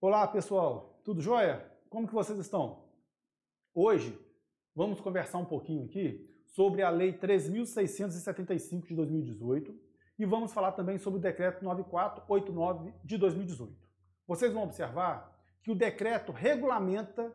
Olá pessoal, tudo jóia? Como que vocês estão? Hoje vamos conversar um pouquinho aqui sobre a Lei 3.675 de 2018 e vamos falar também sobre o Decreto 9489 de 2018. Vocês vão observar que o decreto regulamenta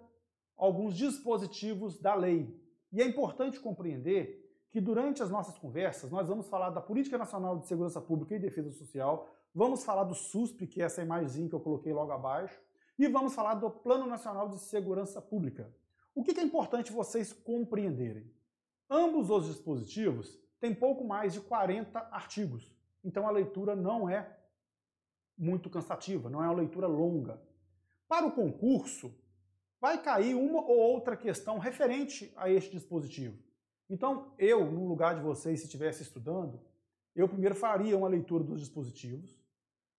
alguns dispositivos da lei. E é importante compreender que durante as nossas conversas nós vamos falar da Política Nacional de Segurança Pública e Defesa Social, vamos falar do SUSP, que é essa imagem que eu coloquei logo abaixo, e vamos falar do Plano Nacional de Segurança Pública. O que é importante vocês compreenderem? Ambos os dispositivos têm pouco mais de 40 artigos, então a leitura não é muito cansativa, não é uma leitura longa. Para o concurso, vai cair uma ou outra questão referente a este dispositivo. Então, eu, no lugar de vocês, se estivesse estudando, eu primeiro faria uma leitura dos dispositivos,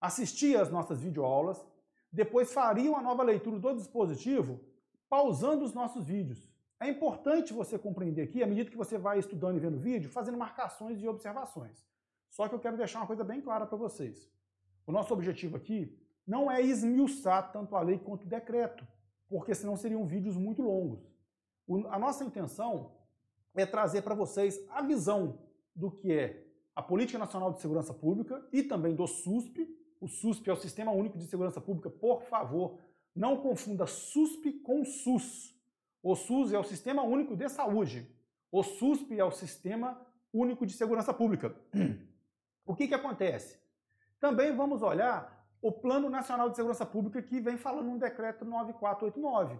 assistia às nossas videoaulas, depois faria uma nova leitura do dispositivo, pausando os nossos vídeos. É importante você compreender aqui, à medida que você vai estudando e vendo o vídeo, fazendo marcações e observações. Só que eu quero deixar uma coisa bem clara para vocês. O nosso objetivo aqui não é esmiuçar tanto a lei quanto o decreto, porque senão seriam vídeos muito longos. a nossa intenção é trazer para vocês a visão do que é a Política Nacional de Segurança Pública e também do SUSP. O SUSP é o Sistema Único de Segurança Pública. Por favor, não confunda SUSP com SUS. O SUS é o Sistema Único de Saúde. O SUSP é o Sistema Único de Segurança Pública. O que, que acontece? Também vamos olhar o Plano Nacional de Segurança Pública que vem falando no decreto 9489.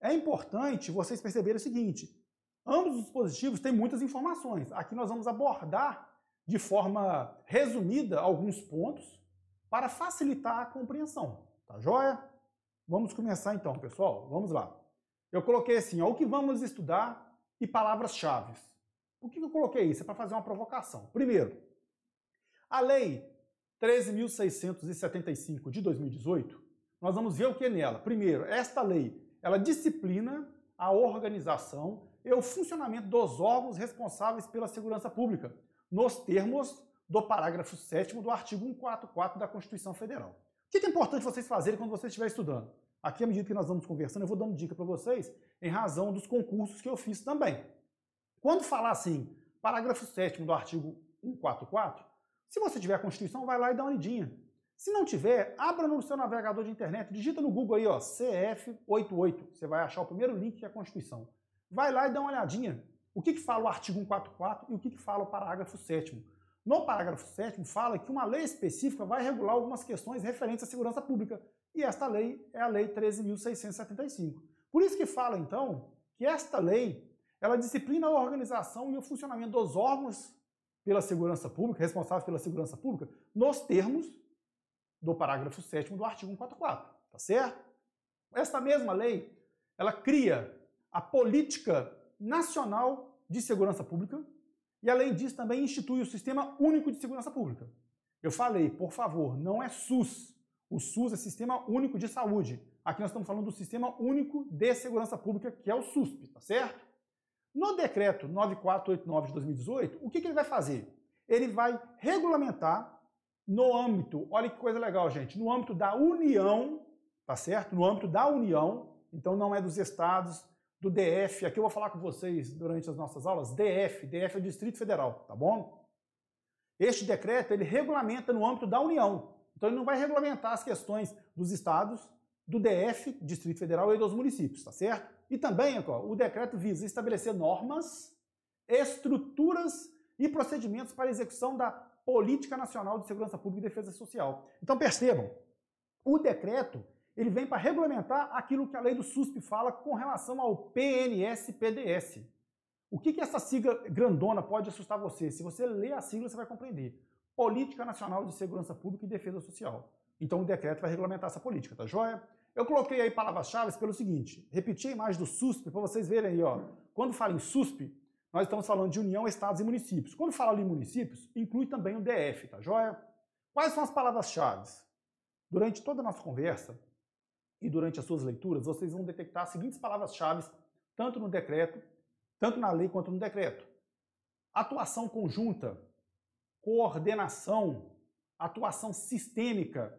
É importante vocês perceberem o seguinte: ambos os dispositivos têm muitas informações. Aqui nós vamos abordar de forma resumida alguns pontos para facilitar a compreensão. Tá joia? Vamos começar então, pessoal. Vamos lá. Eu coloquei assim, ó, o que vamos estudar e palavras-chave. Por que eu coloquei isso? É para fazer uma provocação. Primeiro, a lei 13.675 de 2018, nós vamos ver o que é nela. Primeiro, esta lei, ela disciplina a organização e o funcionamento dos órgãos responsáveis pela segurança pública, nos termos do parágrafo 7 do artigo 144 da Constituição Federal. O que é importante vocês fazerem quando vocês estiverem estudando? Aqui, à medida que nós vamos conversando, eu vou dando dica para vocês em razão dos concursos que eu fiz também. Quando falar assim, parágrafo 7 do artigo 144, se você tiver a Constituição, vai lá e dá uma olhadinha. Se não tiver, abra no seu navegador de internet, digita no Google aí, ó, CF88. Você vai achar o primeiro link que é a Constituição. Vai lá e dá uma olhadinha. O que, que fala o artigo 144 e o que, que fala o parágrafo 7 No parágrafo 7 fala que uma lei específica vai regular algumas questões referentes à segurança pública. E esta lei é a Lei 13.675. Por isso que fala, então, que esta lei ela disciplina a organização e o funcionamento dos órgãos pela segurança pública, responsáveis pela segurança pública, nos termos do parágrafo 7 do artigo 144, tá certo? Esta mesma lei, ela cria a política nacional de segurança pública e além disso também institui o Sistema Único de Segurança Pública. Eu falei, por favor, não é SUS. O SUS é Sistema Único de Saúde. Aqui nós estamos falando do Sistema Único de Segurança Pública, que é o SUSP, tá certo? No decreto 9489 de 2018, o que, que ele vai fazer? Ele vai regulamentar no âmbito, olha que coisa legal, gente, no âmbito da União, tá certo? No âmbito da União, então não é dos estados, do DF, aqui eu vou falar com vocês durante as nossas aulas, DF, DF é o Distrito Federal, tá bom? Este decreto, ele regulamenta no âmbito da União, então ele não vai regulamentar as questões dos estados, do DF, Distrito Federal e dos municípios, tá certo? E também, ó, o decreto visa estabelecer normas, estruturas e procedimentos para execução da Política Nacional de Segurança Pública e Defesa Social. Então percebam, o decreto ele vem para regulamentar aquilo que a lei do SUSP fala com relação ao PNS-PDS. O que, que essa sigla grandona pode assustar você? Se você ler a sigla, você vai compreender. Política Nacional de Segurança Pública e Defesa Social. Então o decreto vai regulamentar essa política, tá joia? Eu coloquei aí palavras-chave pelo seguinte, repeti a imagem do SUSP para vocês verem aí, ó. Quando fala em SUSP, nós estamos falando de União, Estados e Municípios. Quando fala em municípios, inclui também o DF, tá joia? Quais são as palavras-chave? Durante toda a nossa conversa e durante as suas leituras, vocês vão detectar as seguintes palavras-chave, tanto no decreto, tanto na lei quanto no decreto. atuação conjunta, coordenação, atuação sistêmica,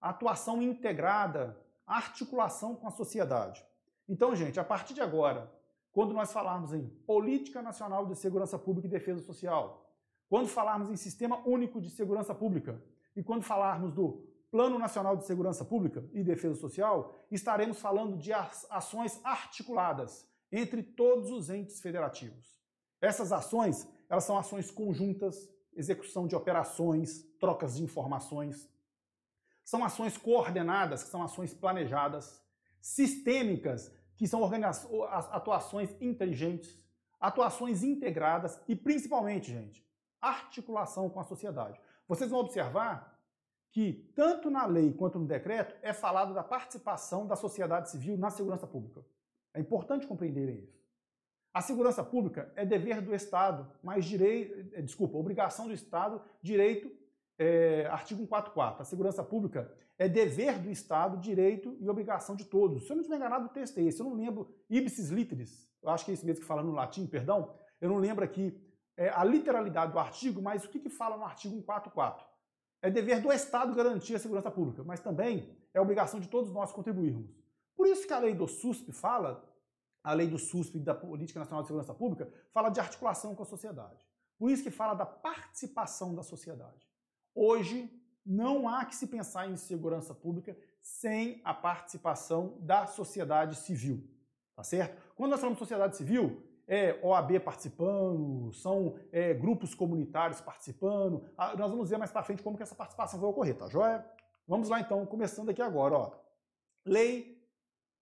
atuação integrada, articulação com a sociedade. Então, gente, a partir de agora, quando nós falarmos em Política Nacional de Segurança Pública e Defesa Social, quando falarmos em Sistema Único de Segurança Pública e quando falarmos do Plano Nacional de Segurança Pública e Defesa Social, estaremos falando de ações articuladas entre todos os entes federativos. Essas ações, elas são ações conjuntas, execução de operações, trocas de informações. São ações coordenadas, que são ações planejadas, sistêmicas, que são atuações inteligentes, atuações integradas e, principalmente, gente, articulação com a sociedade. Vocês vão observar que, tanto na lei quanto no decreto, é falado da participação da sociedade civil na segurança pública. É importante compreenderem isso. A segurança pública é dever do Estado, mas direito, é, desculpa, obrigação do Estado, direito, é, artigo 144. A segurança pública é dever do Estado, direito e obrigação de todos. Se eu não estiver enganado, o texto é esse. Eu não lembro, ipsis literis, eu acho que é isso mesmo que fala no latim, perdão. Eu não lembro aqui é, a literalidade do artigo, mas o que, que fala no artigo 144? É dever do Estado garantir a segurança pública, mas também é obrigação de todos nós contribuirmos. Por isso que a lei do SUSP fala a lei do SUSP e da Política Nacional de Segurança Pública fala de articulação com a sociedade. Por isso que fala da participação da sociedade. Hoje, não há que se pensar em segurança pública sem a participação da sociedade civil. Tá certo? Quando nós falamos de sociedade civil, é OAB participando, são é, grupos comunitários participando. Ah, nós vamos ver mais para frente como que essa participação vai ocorrer, tá joia? Vamos lá então, começando aqui agora. Ó. Lei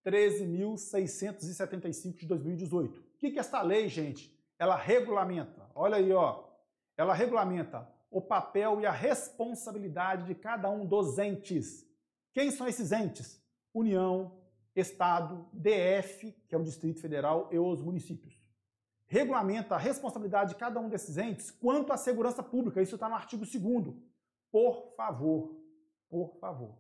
13.675 de 2018. O que, que esta lei, gente? Ela regulamenta, olha aí, ó, ela regulamenta o papel e a responsabilidade de cada um dos entes. Quem são esses entes? União, Estado, DF, que é o Distrito Federal, e os municípios. Regulamenta a responsabilidade de cada um desses entes quanto à segurança pública. Isso está no artigo 2 Por favor, por favor.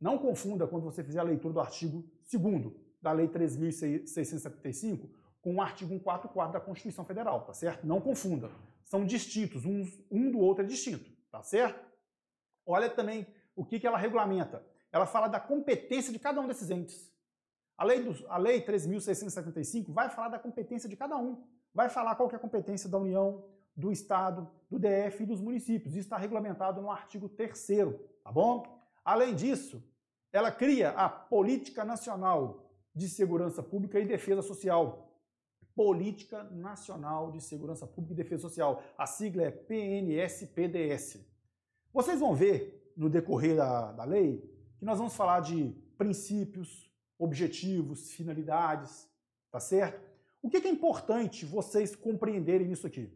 Não confunda quando você fizer a leitura do artigo 2 da Lei 3.675 com o artigo 144 da Constituição Federal, tá certo? Não confunda. São distintos, um, um do outro é distinto, tá certo? Olha também o que, que ela regulamenta. Ela fala da competência de cada um desses entes. A lei, a lei 3.675 vai falar da competência de cada um. Vai falar qual é a competência da União, do Estado, do DF e dos municípios. Isso está regulamentado no artigo 3 tá bom? Além disso, ela cria a Política Nacional de Segurança Pública e Defesa Social. Política Nacional de Segurança Pública e Defesa Social. A sigla é PNSPDS. Vocês vão ver no decorrer da, da lei que nós vamos falar de princípios, objetivos, finalidades, tá certo? O que é importante vocês compreenderem isso aqui?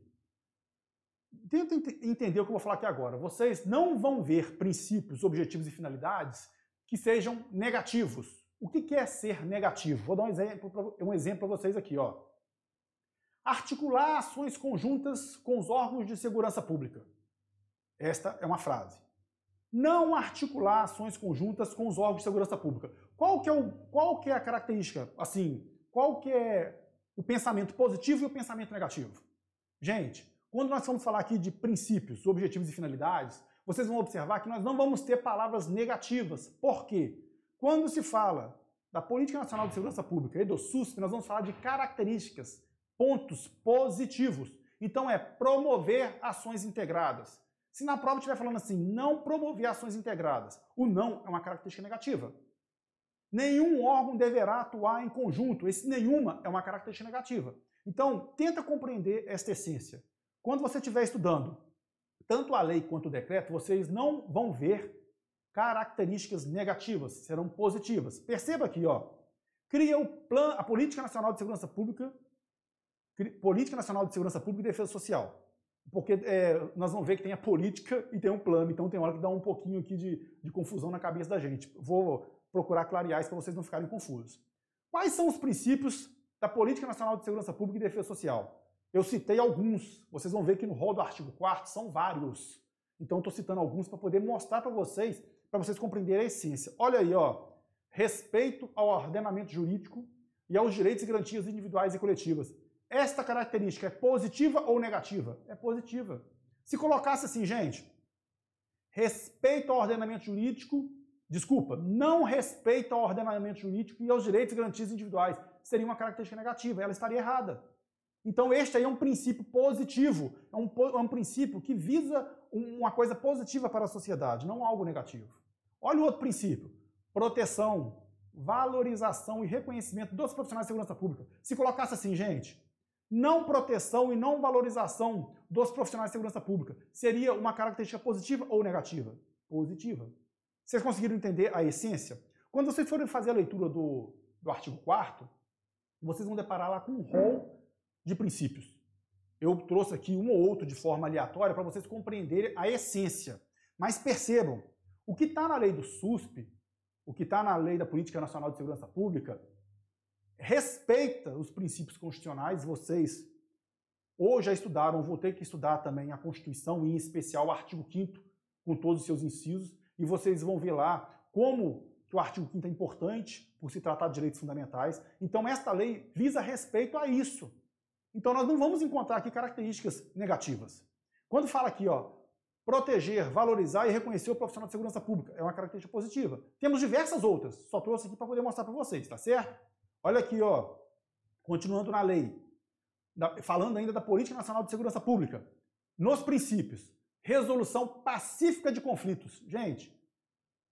Tenta entender o que eu vou falar aqui agora. Vocês não vão ver princípios, objetivos e finalidades que sejam negativos. O que é ser negativo? Vou dar um exemplo, um exemplo para vocês aqui. Ó. Articular ações conjuntas com os órgãos de segurança pública. Esta é uma frase. Não articular ações conjuntas com os órgãos de segurança pública. Qual que é, o, qual que é a característica? Assim, qual que é o pensamento positivo e o pensamento negativo? Gente, quando nós vamos falar aqui de princípios, objetivos e finalidades, vocês vão observar que nós não vamos ter palavras negativas. Por quê? Quando se fala da Política Nacional de Segurança Pública e do SUSP, nós vamos falar de características, pontos positivos. Então é promover ações integradas. Se na prova estiver falando assim, não promover ações integradas, o não é uma característica negativa. Nenhum órgão deverá atuar em conjunto. Esse nenhuma é uma característica negativa. Então, tenta compreender esta essência. Quando você estiver estudando tanto a lei quanto o decreto, vocês não vão ver características negativas, serão positivas. Perceba aqui, ó, cria o plano, a Política Nacional de Segurança Pública, Política Nacional de Segurança Pública e Defesa Social. Porque é, nós vamos ver que tem a política e tem um plano, então tem hora que dá um pouquinho aqui de, de confusão na cabeça da gente. Vou procurar clarear isso para vocês não ficarem confusos. Quais são os princípios da Política Nacional de Segurança Pública e Defesa Social? Eu citei alguns, vocês vão ver que no rol do artigo 4 são vários. Então estou citando alguns para poder mostrar para vocês, para vocês compreenderem a essência. Olha aí, ó, respeito ao ordenamento jurídico e aos direitos e garantias individuais e coletivas. esta característica é positiva ou negativa? É positiva. Se colocasse assim, gente, respeito ao ordenamento jurídico, desculpa, não respeito ao ordenamento jurídico e aos direitos e garantias individuais, seria uma característica negativa, ela estaria errada. Então, este aí é um princípio positivo, é um, é um princípio que visa uma coisa positiva para a sociedade, não algo negativo. Olha o outro princípio: proteção, valorização e reconhecimento dos profissionais de segurança pública. Se colocasse assim, gente, não proteção e não valorização dos profissionais de segurança pública, seria uma característica positiva ou negativa? Positiva. Vocês conseguiram entender a essência? Quando vocês forem fazer a leitura do, do artigo 4 vocês vão deparar lá com um rol de princípios. Eu trouxe aqui um ou outro de forma aleatória para vocês compreenderem a essência. Mas percebam, o que está na lei do SUSP, o que está na lei da Política Nacional de Segurança Pública, respeita os princípios constitucionais. Vocês ou já estudaram, vou ter que estudar também a Constituição, e em especial o artigo 5 com todos os seus incisos, e vocês vão ver lá como que o artigo 5 é importante por se tratar de direitos fundamentais. Então, esta lei visa respeito a isso. Então, nós não vamos encontrar aqui características negativas. Quando fala aqui, ó, proteger, valorizar e reconhecer o profissional de segurança pública, é uma característica positiva. Temos diversas outras, só trouxe aqui para poder mostrar para vocês, tá certo? Olha aqui, ó, continuando na lei, falando ainda da Política Nacional de Segurança Pública. Nos princípios, resolução pacífica de conflitos. Gente,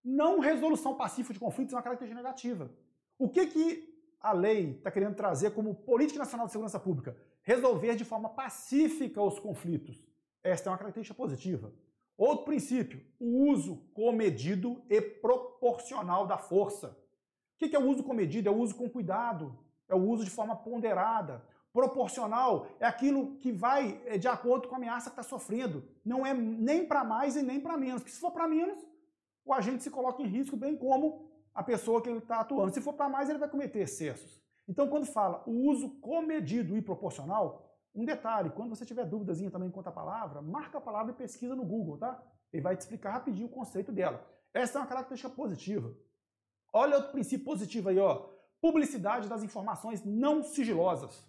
não resolução pacífica de conflitos é uma característica negativa. O que, que a lei está querendo trazer como Política Nacional de Segurança Pública? Resolver de forma pacífica os conflitos. Esta é uma característica positiva. Outro princípio, o uso comedido e proporcional da força. O que é o uso comedido? É o uso com cuidado, é o uso de forma ponderada. Proporcional é aquilo que vai é, de acordo com a ameaça que está sofrendo. Não é nem para mais e nem para menos. Porque se for para menos, o agente se coloca em risco, bem como a pessoa que ele está atuando. Se for para mais, ele vai cometer excessos. Então, quando fala o uso comedido e proporcional, um detalhe, quando você tiver dúvidas também quanto à palavra, marca a palavra e pesquisa no Google, tá? Ele vai te explicar rapidinho o conceito dela. Essa é uma característica positiva. Olha outro princípio positivo aí, ó. Publicidade das informações não sigilosas.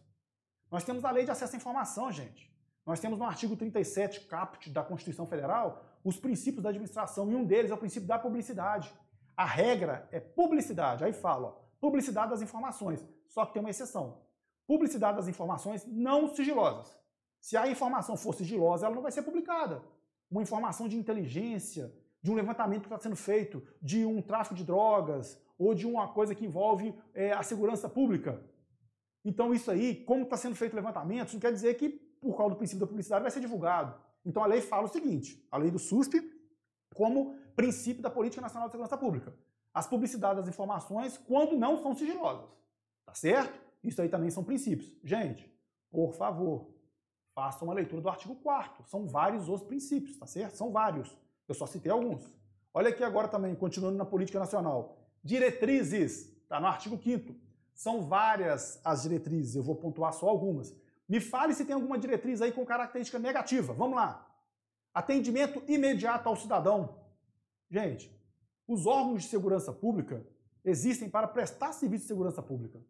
Nós temos a lei de acesso à informação, gente. Nós temos no artigo 37, caput da Constituição Federal, os princípios da administração, e um deles é o princípio da publicidade. A regra é publicidade. Aí fala, ó, publicidade das informações. Só que tem uma exceção publicidade das informações não sigilosas. Se a informação for sigilosa, ela não vai ser publicada. Uma informação de inteligência, de um levantamento que está sendo feito, de um tráfico de drogas, ou de uma coisa que envolve é, a segurança pública. Então, isso aí, como está sendo feito o levantamento, não quer dizer que, por causa do princípio da publicidade, vai ser divulgado. Então, a lei fala o seguinte: a lei do SUSP, como princípio da Política Nacional de Segurança Pública. As publicidades das informações, quando não são sigilosas. Tá certo? Isso aí também são princípios. Gente, por favor, façam uma leitura do artigo 4 São vários os princípios, tá certo? São vários. Eu só citei alguns. Olha aqui agora também, continuando na política nacional. Diretrizes, está no artigo 5 São várias as diretrizes, eu vou pontuar só algumas. Me fale se tem alguma diretriz aí com característica negativa. Vamos lá. Atendimento imediato ao cidadão. Gente, os órgãos de segurança pública existem para prestar serviço de segurança pública.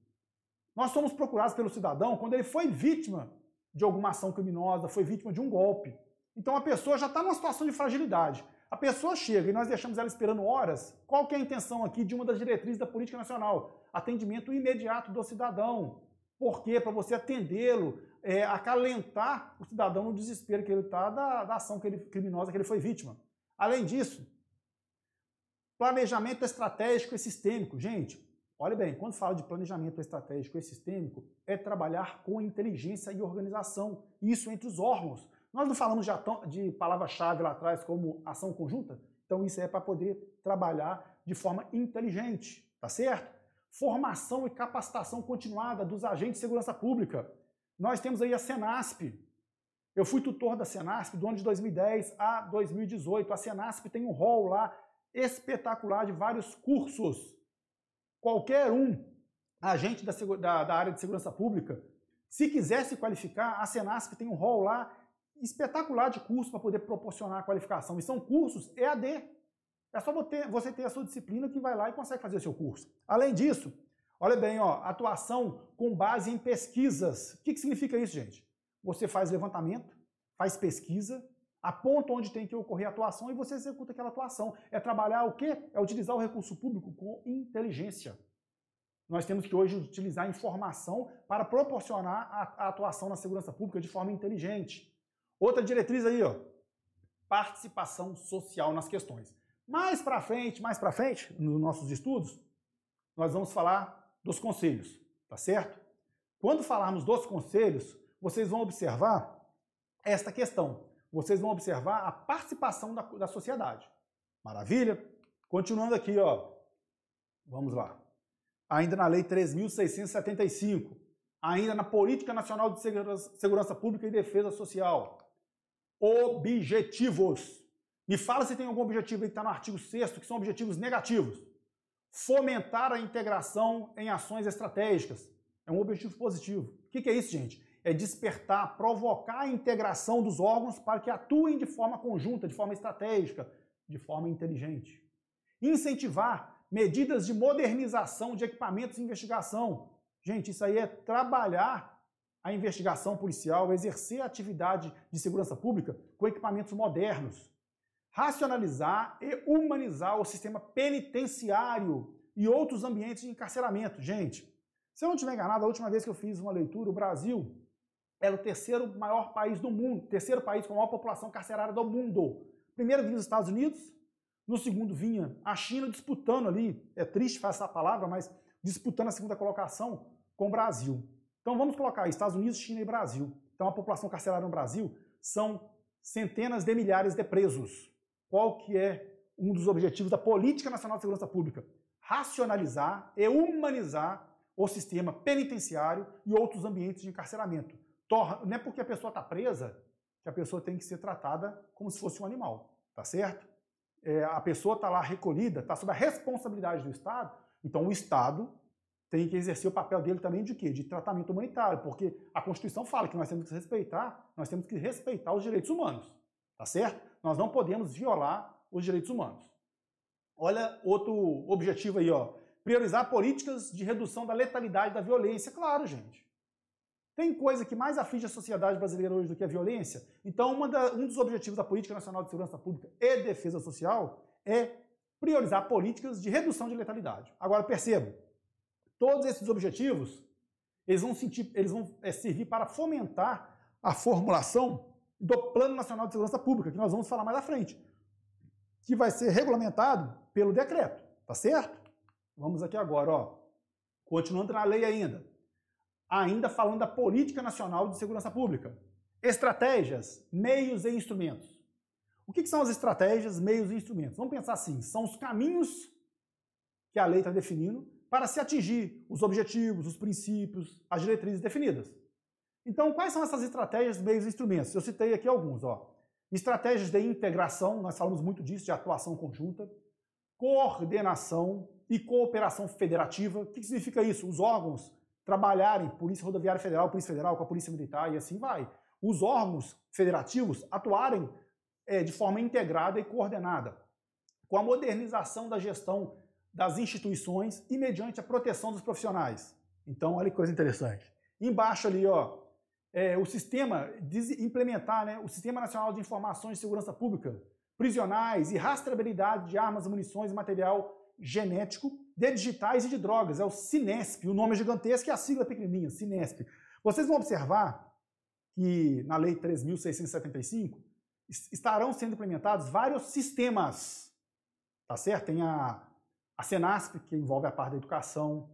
Nós somos procurados pelo cidadão quando ele foi vítima de alguma ação criminosa, foi vítima de um golpe. Então a pessoa já está numa situação de fragilidade. A pessoa chega e nós deixamos ela esperando horas. Qual que é a intenção aqui de uma das diretrizes da política nacional? Atendimento imediato do cidadão. Por quê? Para você atendê-lo, é, acalentar o cidadão no desespero que ele está da, da ação que ele, criminosa que ele foi vítima. Além disso, planejamento estratégico e sistêmico. Gente, Olha bem, quando fala de planejamento estratégico e sistêmico, é trabalhar com inteligência e organização, isso entre os órgãos. Nós não falamos de, de palavra-chave lá atrás como ação conjunta? Então isso é para poder trabalhar de forma inteligente, tá certo? Formação e capacitação continuada dos agentes de segurança pública. Nós temos aí a Senasp. Eu fui tutor da Senasp do ano de 2010 a 2018. A Senasp tem um rol lá espetacular de vários cursos Qualquer um agente da, da, da área de segurança pública, se quiser se qualificar, a Senasp tem um rol lá espetacular de cursos para poder proporcionar a qualificação. E são cursos EAD. É só você ter a sua disciplina que vai lá e consegue fazer o seu curso. Além disso, Olha bem, ó, atuação com base em pesquisas. O que, que significa isso, gente? Você faz levantamento, faz pesquisa, aponta onde tem que ocorrer a atuação e você executa aquela atuação. É trabalhar o quê? É utilizar o recurso público com inteligência. Nós temos que hoje utilizar informação para proporcionar a, a atuação na segurança pública de forma inteligente. Outra diretriz aí, ó, participação social nas questões. Mais para frente, mais para frente, nos nossos estudos, nós vamos falar dos conselhos, tá certo? Quando falarmos dos conselhos, vocês vão observar esta questão. Vocês vão observar a participação da, da sociedade. Maravilha? Continuando aqui, ó. Vamos lá ainda na Lei 3.675, ainda na Política Nacional de Segurança Pública e Defesa Social. Objetivos. Me fala se tem algum objetivo aí que está no artigo 6 que são objetivos negativos. Fomentar a integração em ações estratégicas. É um objetivo positivo. O que é isso, gente? É despertar, provocar a integração dos órgãos para que atuem de forma conjunta, de forma estratégica, de forma inteligente. Incentivar medidas de modernização de equipamentos de investigação. Gente, isso aí é trabalhar a investigação policial, exercer a atividade de segurança pública com equipamentos modernos. Racionalizar e humanizar o sistema penitenciário e outros ambientes de encarceramento. Gente, se eu não estiver enganado, a última vez que eu fiz uma leitura, o Brasil era o terceiro maior país do mundo, terceiro país com a maior população carcerária do mundo. Primeiro vinha os Estados Unidos, no segundo vinha a China disputando ali, é triste falar essa palavra, mas disputando a segunda colocação com o Brasil. Então vamos colocar Estados Unidos, China e Brasil. Então a população carcerária no Brasil são centenas de milhares de presos. Qual que é um dos objetivos da Política Nacional de Segurança Pública? Racionalizar e humanizar o sistema penitenciário e outros ambientes de encarceramento. Não é porque a pessoa está presa que a pessoa tem que ser tratada como se fosse um animal, tá certo? é, a pessoa está lá recolhida, está sob a responsabilidade do Estado, então o Estado tem que exercer o papel dele também de quê? De tratamento humanitário, porque a Constituição fala que nós temos que respeitar, nós temos que respeitar os direitos humanos, tá certo? Nós não podemos violar os direitos humanos. Olha outro objetivo aí, ó. Priorizar políticas de redução da letalidade da violência. Claro, gente. Tem coisa que mais aflige a sociedade brasileira hoje do que a violência? Então, da, um dos objetivos da Política Nacional de Segurança Pública e Defesa Social é priorizar políticas de redução de letalidade. Agora, percebam, todos esses objetivos eles vão, sentir, eles vão é, servir para fomentar a formulação do Plano Nacional de Segurança Pública, que nós vamos falar mais à frente, que vai ser regulamentado pelo decreto, tá certo? Vamos aqui agora, ó. Continuando na lei ainda ainda falando da Política Nacional de Segurança Pública. Estratégias, meios e instrumentos. O que, são as estratégias, meios e instrumentos? Vamos pensar assim: são os caminhos que a lei está definindo para se atingir os objetivos, os princípios, as diretrizes definidas. Então, quais são essas estratégias, meios e instrumentos? Eu citei aqui alguns. Ó. Estratégias de integração, nós falamos muito disso, de atuação conjunta, coordenação e cooperação federativa. O que significa isso? Os órgãos trabalharem, Polícia Rodoviária Federal, Polícia Federal, com a Polícia Militar e assim vai. Os órgãos federativos atuarem é, de forma integrada e coordenada, com a modernização da gestão das instituições e mediante a proteção dos profissionais. Então, olha que coisa interessante. Embaixo ali, ó, é, o sistema, implementar né, o Sistema Nacional de Informações de Segurança Pública, prisionais e rastreabilidade de armas, munições e material genético de digitais e de drogas, é o Cinesp, o nome é gigantesco e a sigla é pequenininha, Cinesp. Vocês vão observar que na Lei 3.675 estarão sendo implementados vários sistemas, tá certo? Tem a, a Senasp, que envolve a parte da educação,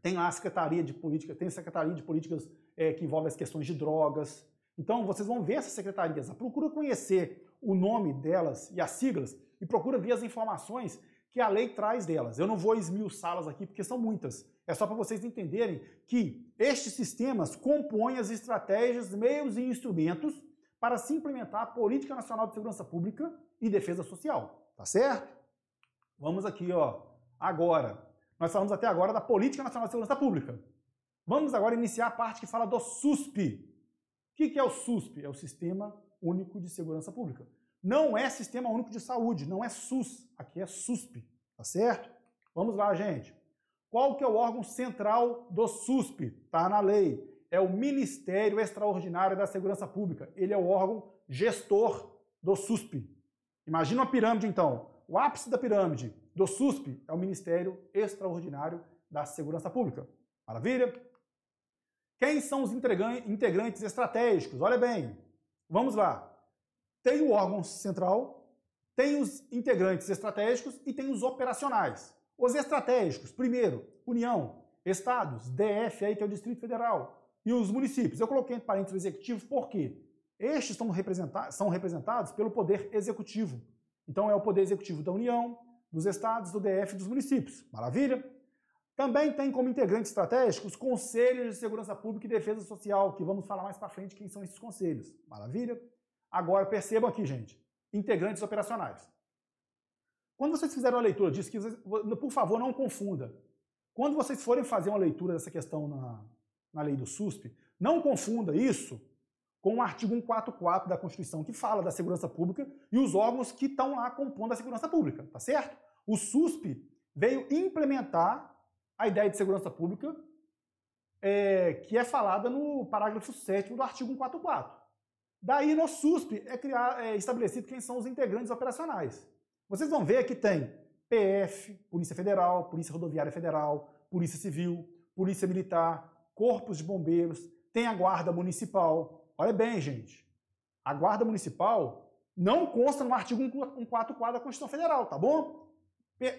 tem a Secretaria de Política, tem a Secretaria de Políticas é, que envolve as questões de drogas. Então, vocês vão ver essas secretarias, procura conhecer o nome delas e as siglas e procura ver as informações que a lei traz delas. Eu não vou esmiuçá-las aqui porque são muitas. É só para vocês entenderem que estes sistemas compõem as estratégias, meios e instrumentos para se implementar a Política Nacional de Segurança Pública e Defesa Social. Tá certo? Vamos aqui, ó. Agora, nós falamos até agora da Política Nacional de Segurança Pública. Vamos agora iniciar a parte que fala do SUSP. O que é o SUSP? É o Sistema Único de Segurança Pública. Não é Sistema Único de Saúde, não é SUS, aqui é SUSP, tá certo? Vamos lá, gente. Qual que é o órgão central do SUSP? Está na lei. É o Ministério Extraordinário da Segurança Pública. Ele é o órgão gestor do SUSP. Imagina uma pirâmide, então. O ápice da pirâmide do SUSP é o Ministério Extraordinário da Segurança Pública. Maravilha? Quem são os integrantes estratégicos? Olha bem, vamos lá. Tem o órgão central, tem os integrantes estratégicos e tem os operacionais. Os estratégicos, primeiro, União, Estados, DF, aí que é o Distrito Federal, e os municípios. Eu coloquei entre parênteses executivo porque estes são, representados, são representados pelo poder executivo. Então é o poder executivo da União, dos estados, do DF e dos municípios. Maravilha? Também tem como integrantes estratégicos os conselhos de segurança pública e defesa social, que vamos falar mais para frente quem são esses conselhos. Maravilha? Agora percebam aqui, gente, integrantes operacionais. Quando vocês fizerem uma leitura disso, que, por favor, não confunda. Quando vocês forem fazer uma leitura dessa questão na, na lei do SUSP, não confunda isso com o artigo 144 da Constituição, que fala da segurança pública e os órgãos que estão lá compondo a segurança pública, tá certo? O SUSP veio implementar a ideia de segurança pública é, que é falada no parágrafo 7 do artigo 144. Daí, no SUSP, é, criar, é estabelecido quem são os integrantes operacionais. Vocês vão ver que tem PF, Polícia Federal, Polícia Rodoviária Federal, Polícia Civil, Polícia Militar, Corpos de Bombeiros, tem a Guarda Municipal. Olha bem, gente. A Guarda Municipal não consta no artigo 144 da Constituição Federal, tá bom?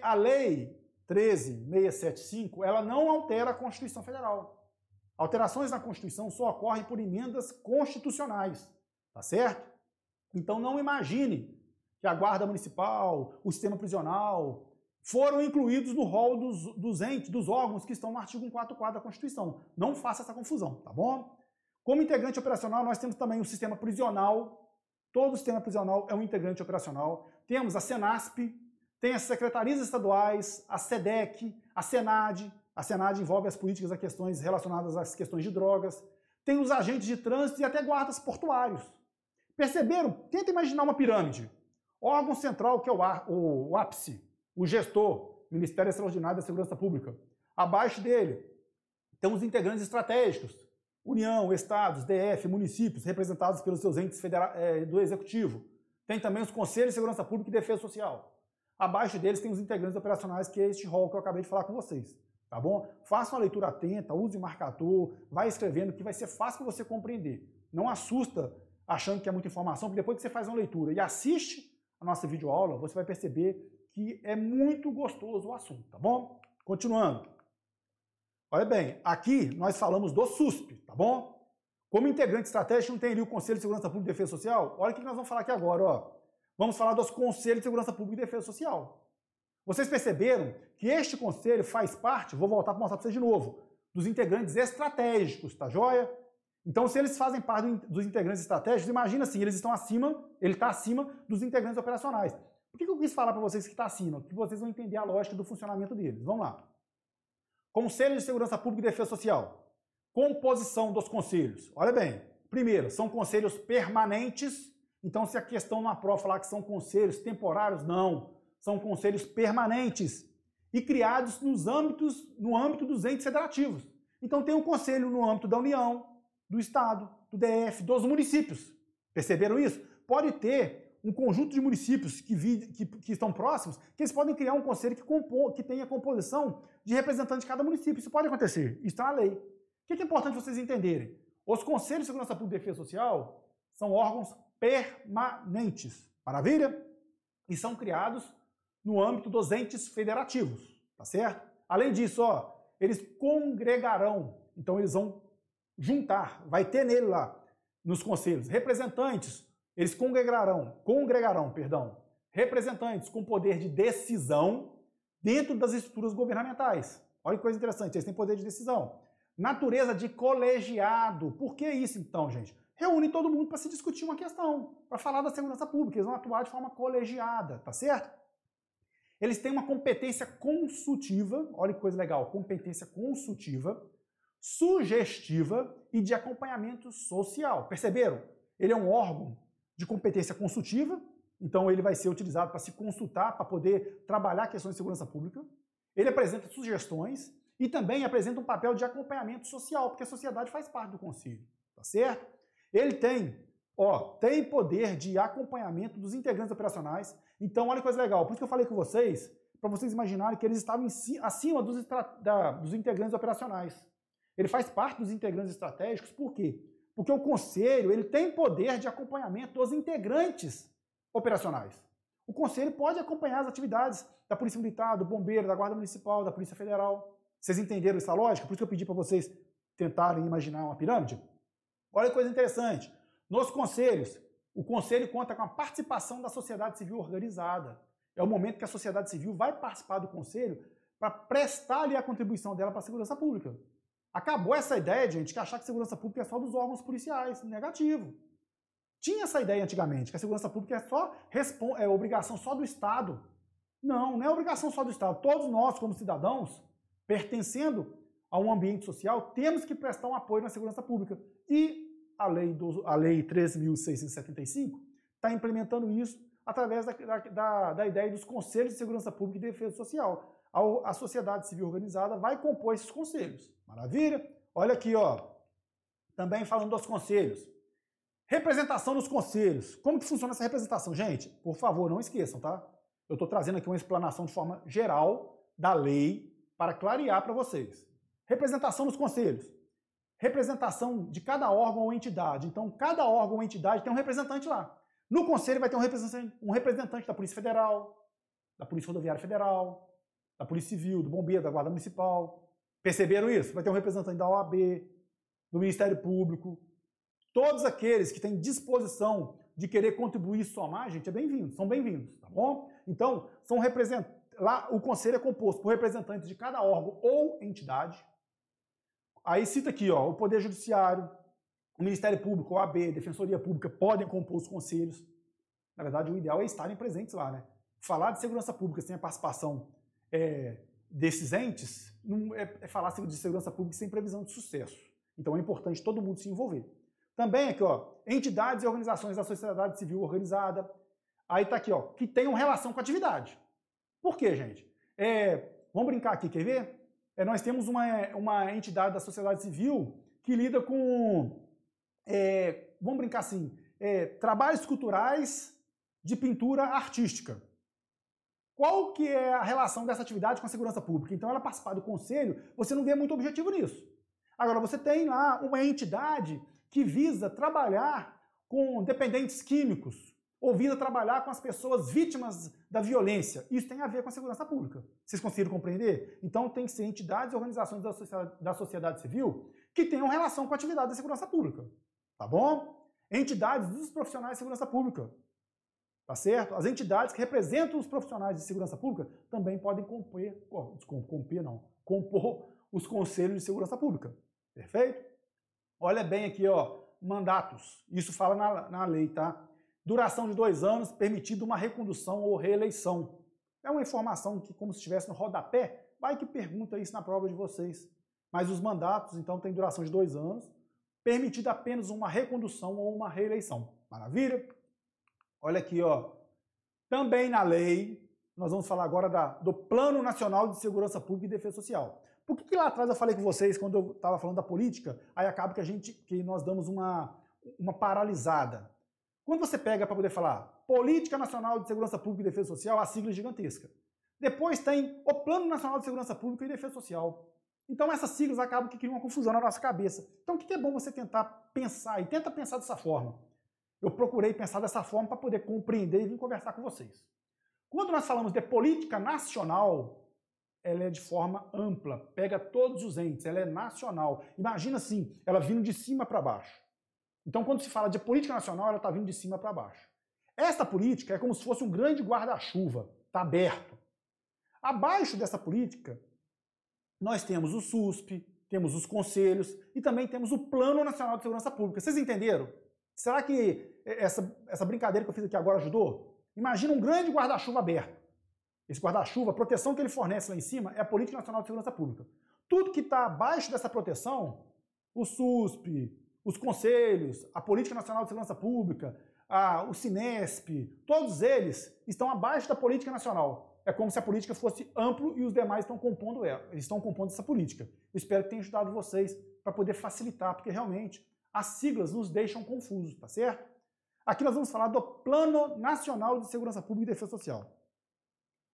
A lei 13675, ela não altera a Constituição Federal. Alterações na Constituição só ocorrem por emendas constitucionais, tá certo? Então não imagine que a Guarda Municipal, o sistema prisional, foram incluídos no rol dos, dos entes, dos órgãos que estão no artigo 144 da Constituição. Não faça essa confusão, tá bom? Como integrante operacional, nós temos também o sistema prisional. Todo o sistema prisional é um integrante operacional. Temos a Senasp, tem as secretarias estaduais, a SEDEC, a SENAD. A SENAD envolve as políticas a questões relacionadas às questões de drogas. Tem os agentes de trânsito e até guardas portuários. Perceberam? Tenta imaginar uma pirâmide. Órgão central, que é o, o, o ápice, o gestor, Ministério Extraordinário da Segurança Pública. Abaixo dele, tem os integrantes estratégicos, União, Estados, DF, municípios, representados pelos seus entes é, do Executivo. Tem também os Conselhos de Segurança Pública e Defesa Social. Abaixo deles tem os integrantes operacionais, que é este rol que eu acabei de falar com vocês. Tá bom? Faça uma leitura atenta, use marcador, vai escrevendo, que vai ser fácil para você compreender. Não assusta achando que é muita informação, porque depois que você faz uma leitura e assiste a nossa videoaula, você vai perceber que é muito gostoso o assunto, tá bom? Continuando. Olha bem, aqui nós falamos do SUSP, tá bom? Como integrante estratégico, não tem ali o Conselho de Segurança Pública e Defesa Social? Olha o que nós vamos falar aqui agora, ó. Vamos falar dos Conselhos de Segurança Pública e Defesa Social. Vocês perceberam que este conselho faz parte, vou voltar para mostrar para vocês de novo, dos integrantes estratégicos, tá joia? Então, se eles fazem parte dos integrantes estratégicos, imagina assim, eles estão acima, ele está acima dos integrantes operacionais. Por que eu quis falar para vocês que está acima? Porque vocês vão entender a lógica do funcionamento deles. Vamos lá. Conselho de Segurança Pública e Defesa Social. Composição dos conselhos. Olha bem, primeiro, são conselhos permanentes então, se a questão na prova falar que são conselhos temporários, não. São conselhos permanentes e criados nos âmbitos, no âmbito dos entes federativos. Então, tem um conselho no âmbito da União, do Estado, do DF, dos municípios. Perceberam isso? Pode ter um conjunto de municípios que, vi, que, que estão próximos, que eles podem criar um conselho que, compor, que tenha composição de representantes de cada município. Isso pode acontecer. Isso está na lei. O que é importante vocês entenderem? Os conselhos de segurança pública e defesa social são órgãos permanentes. Maravilha? E são criados no âmbito dos entes federativos, tá certo? Além disso, ó, eles congregarão, então eles vão juntar, vai ter nele lá, nos conselhos, representantes, eles congregarão, congregarão, perdão, representantes com poder de decisão dentro das estruturas governamentais. Olha que coisa interessante, eles têm poder de decisão. Natureza de colegiado. Por que isso então, gente? Reúne todo mundo para se discutir uma questão, para falar da segurança pública. Eles vão atuar de forma colegiada, tá certo? Eles têm uma competência consultiva, olha que coisa legal, competência consultiva, sugestiva e de acompanhamento social. Perceberam? Ele é um órgão de competência consultiva, então ele vai ser utilizado para se consultar, para poder trabalhar questões de segurança pública. Ele apresenta sugestões e também apresenta um papel de acompanhamento social, porque a sociedade faz parte do conselho, tá certo? Ele tem, ó, tem poder de acompanhamento dos integrantes operacionais. Então, olha que coisa legal, por isso que eu falei com vocês, para vocês imaginarem que eles estavam si, acima dos, da, dos integrantes operacionais. Ele faz parte dos integrantes estratégicos, por quê? Porque o conselho ele tem poder de acompanhamento dos integrantes operacionais. O conselho pode acompanhar as atividades da Polícia Militar, do Bombeiro, da Guarda Municipal, da Polícia Federal. Vocês entenderam essa lógica? Por isso que eu pedi para vocês tentarem imaginar uma pirâmide. Olha que coisa interessante. Nos conselhos, o conselho conta com a participação da sociedade civil organizada. É o momento que a sociedade civil vai participar do conselho para prestar ali a contribuição dela para a segurança pública. Acabou essa ideia, gente, que achar que segurança pública é só dos órgãos policiais. Negativo. Tinha essa ideia antigamente, que a segurança pública é só é obrigação só do Estado. Não, não é obrigação só do Estado. Todos nós, como cidadãos, pertencendo a um ambiente social, temos que prestar um apoio na segurança pública. E a lei, a lei 13.675 está implementando isso através da, da, da, ideia dos conselhos de segurança pública e defesa social. A, a sociedade civil organizada vai compor esses conselhos. Maravilha? Olha aqui, ó. Também falando dos conselhos. Representação nos conselhos. Como que funciona essa representação? Gente, por favor, não esqueçam, tá? Eu estou trazendo aqui uma explanação de forma geral da lei para clarear para vocês. Representação nos conselhos. Representação de cada órgão ou entidade. Então, cada órgão ou entidade tem um representante lá. No conselho vai ter um representante, um representante da Polícia Federal, da Polícia Rodoviária Federal, da Polícia Civil, do Bombeiro, da Guarda Municipal, Perceberam isso? Vai ter um representante da OAB, do Ministério Público. Todos aqueles que têm disposição de querer contribuir e somar, gente, é bem-vindo, são bem-vindos, tá bom? Então, são representantes. Lá o conselho é composto por representantes de cada órgão ou entidade. Aí cita aqui, ó, o Poder Judiciário, o Ministério Público, a OAB, a Defensoria Pública podem compor os conselhos. Na verdade, o ideal é estarem presentes lá, né? Falar de segurança pública sem a participação é, desses entes não é, é falar de segurança pública sem previsão de sucesso. Então é importante todo mundo se envolver. Também aqui, ó, entidades e organizações da sociedade civil organizada. Aí tá aqui, ó, que tenham relação com a atividade. Por quê, gente? É, vamos brincar aqui, quer ver? É, nós temos uma, uma entidade da sociedade civil que lida com, é, vamos brincar assim, é, trabalhos culturais de pintura artística. Qual que é a relação dessa atividade com a segurança pública? Então, ela participar do conselho, você não vê muito objetivo nisso. Agora, você tem lá uma entidade que visa trabalhar com dependentes químicos, ou visa trabalhar com as pessoas vítimas da violência. Isso tem a ver com a segurança pública. Vocês conseguiram compreender? Então, tem que ser entidades e organizações da sociedade, da sociedade civil que tenham relação com a atividade da segurança pública. Tá bom? Entidades dos profissionais de segurança pública. Tá certo? As entidades que representam os profissionais de segurança pública também podem compor, compor não, compor os conselhos de segurança pública. Perfeito? Olha bem aqui, ó, mandatos. Isso fala na, na lei, tá? Duração de dois anos, permitido uma recondução ou reeleição. É uma informação que, como se estivesse no rodapé, vai que pergunta isso na prova de vocês. Mas os mandatos, então, têm duração de dois anos, permitida apenas uma recondução ou uma reeleição. Maravilha? Olha aqui, ó. Também na lei, nós vamos falar agora da, do Plano Nacional de Segurança Pública e Defesa Social. Por que, que lá atrás eu falei com vocês, quando eu estava falando da política, aí acaba que a gente, que nós damos uma, uma paralisada. Quando você pega para poder falar Política Nacional de Segurança Pública e Defesa Social, a sigla é gigantesca. Depois tem o Plano Nacional de Segurança Pública e Defesa Social. Então essas siglas acabam que criam uma confusão na nossa cabeça. Então o que é bom você tentar pensar, e tenta pensar dessa forma eu procurei pensar dessa forma para poder compreender e vir conversar com vocês. Quando nós falamos de política nacional, ela é de forma ampla, pega todos os entes, ela é nacional. Imagina assim, ela vindo de cima para baixo. Então, quando se fala de política nacional, ela está vindo de cima para baixo. Esta política é como se fosse um grande guarda-chuva, está aberto. Abaixo dessa política, nós temos o SUSP, temos os conselhos e também temos o Plano Nacional de Segurança Pública. Vocês entenderam? Será que essa, essa brincadeira que eu fiz aqui agora ajudou? Imagina um grande guarda-chuva aberto. Esse guarda-chuva, a proteção que ele fornece lá em cima é a Política Nacional de Segurança Pública. Tudo que está abaixo dessa proteção, o SUSP, os conselhos, a Política Nacional de Segurança Pública, a, o Sinesp, todos eles estão abaixo da política nacional. É como se a política fosse amplo e os demais estão compondo ela, estão compondo essa política. Eu espero que tenha ajudado vocês para poder facilitar, porque realmente as siglas nos deixam confusos, tá certo? Aqui nós vamos falar do Plano Nacional de Segurança Pública e Defesa Social.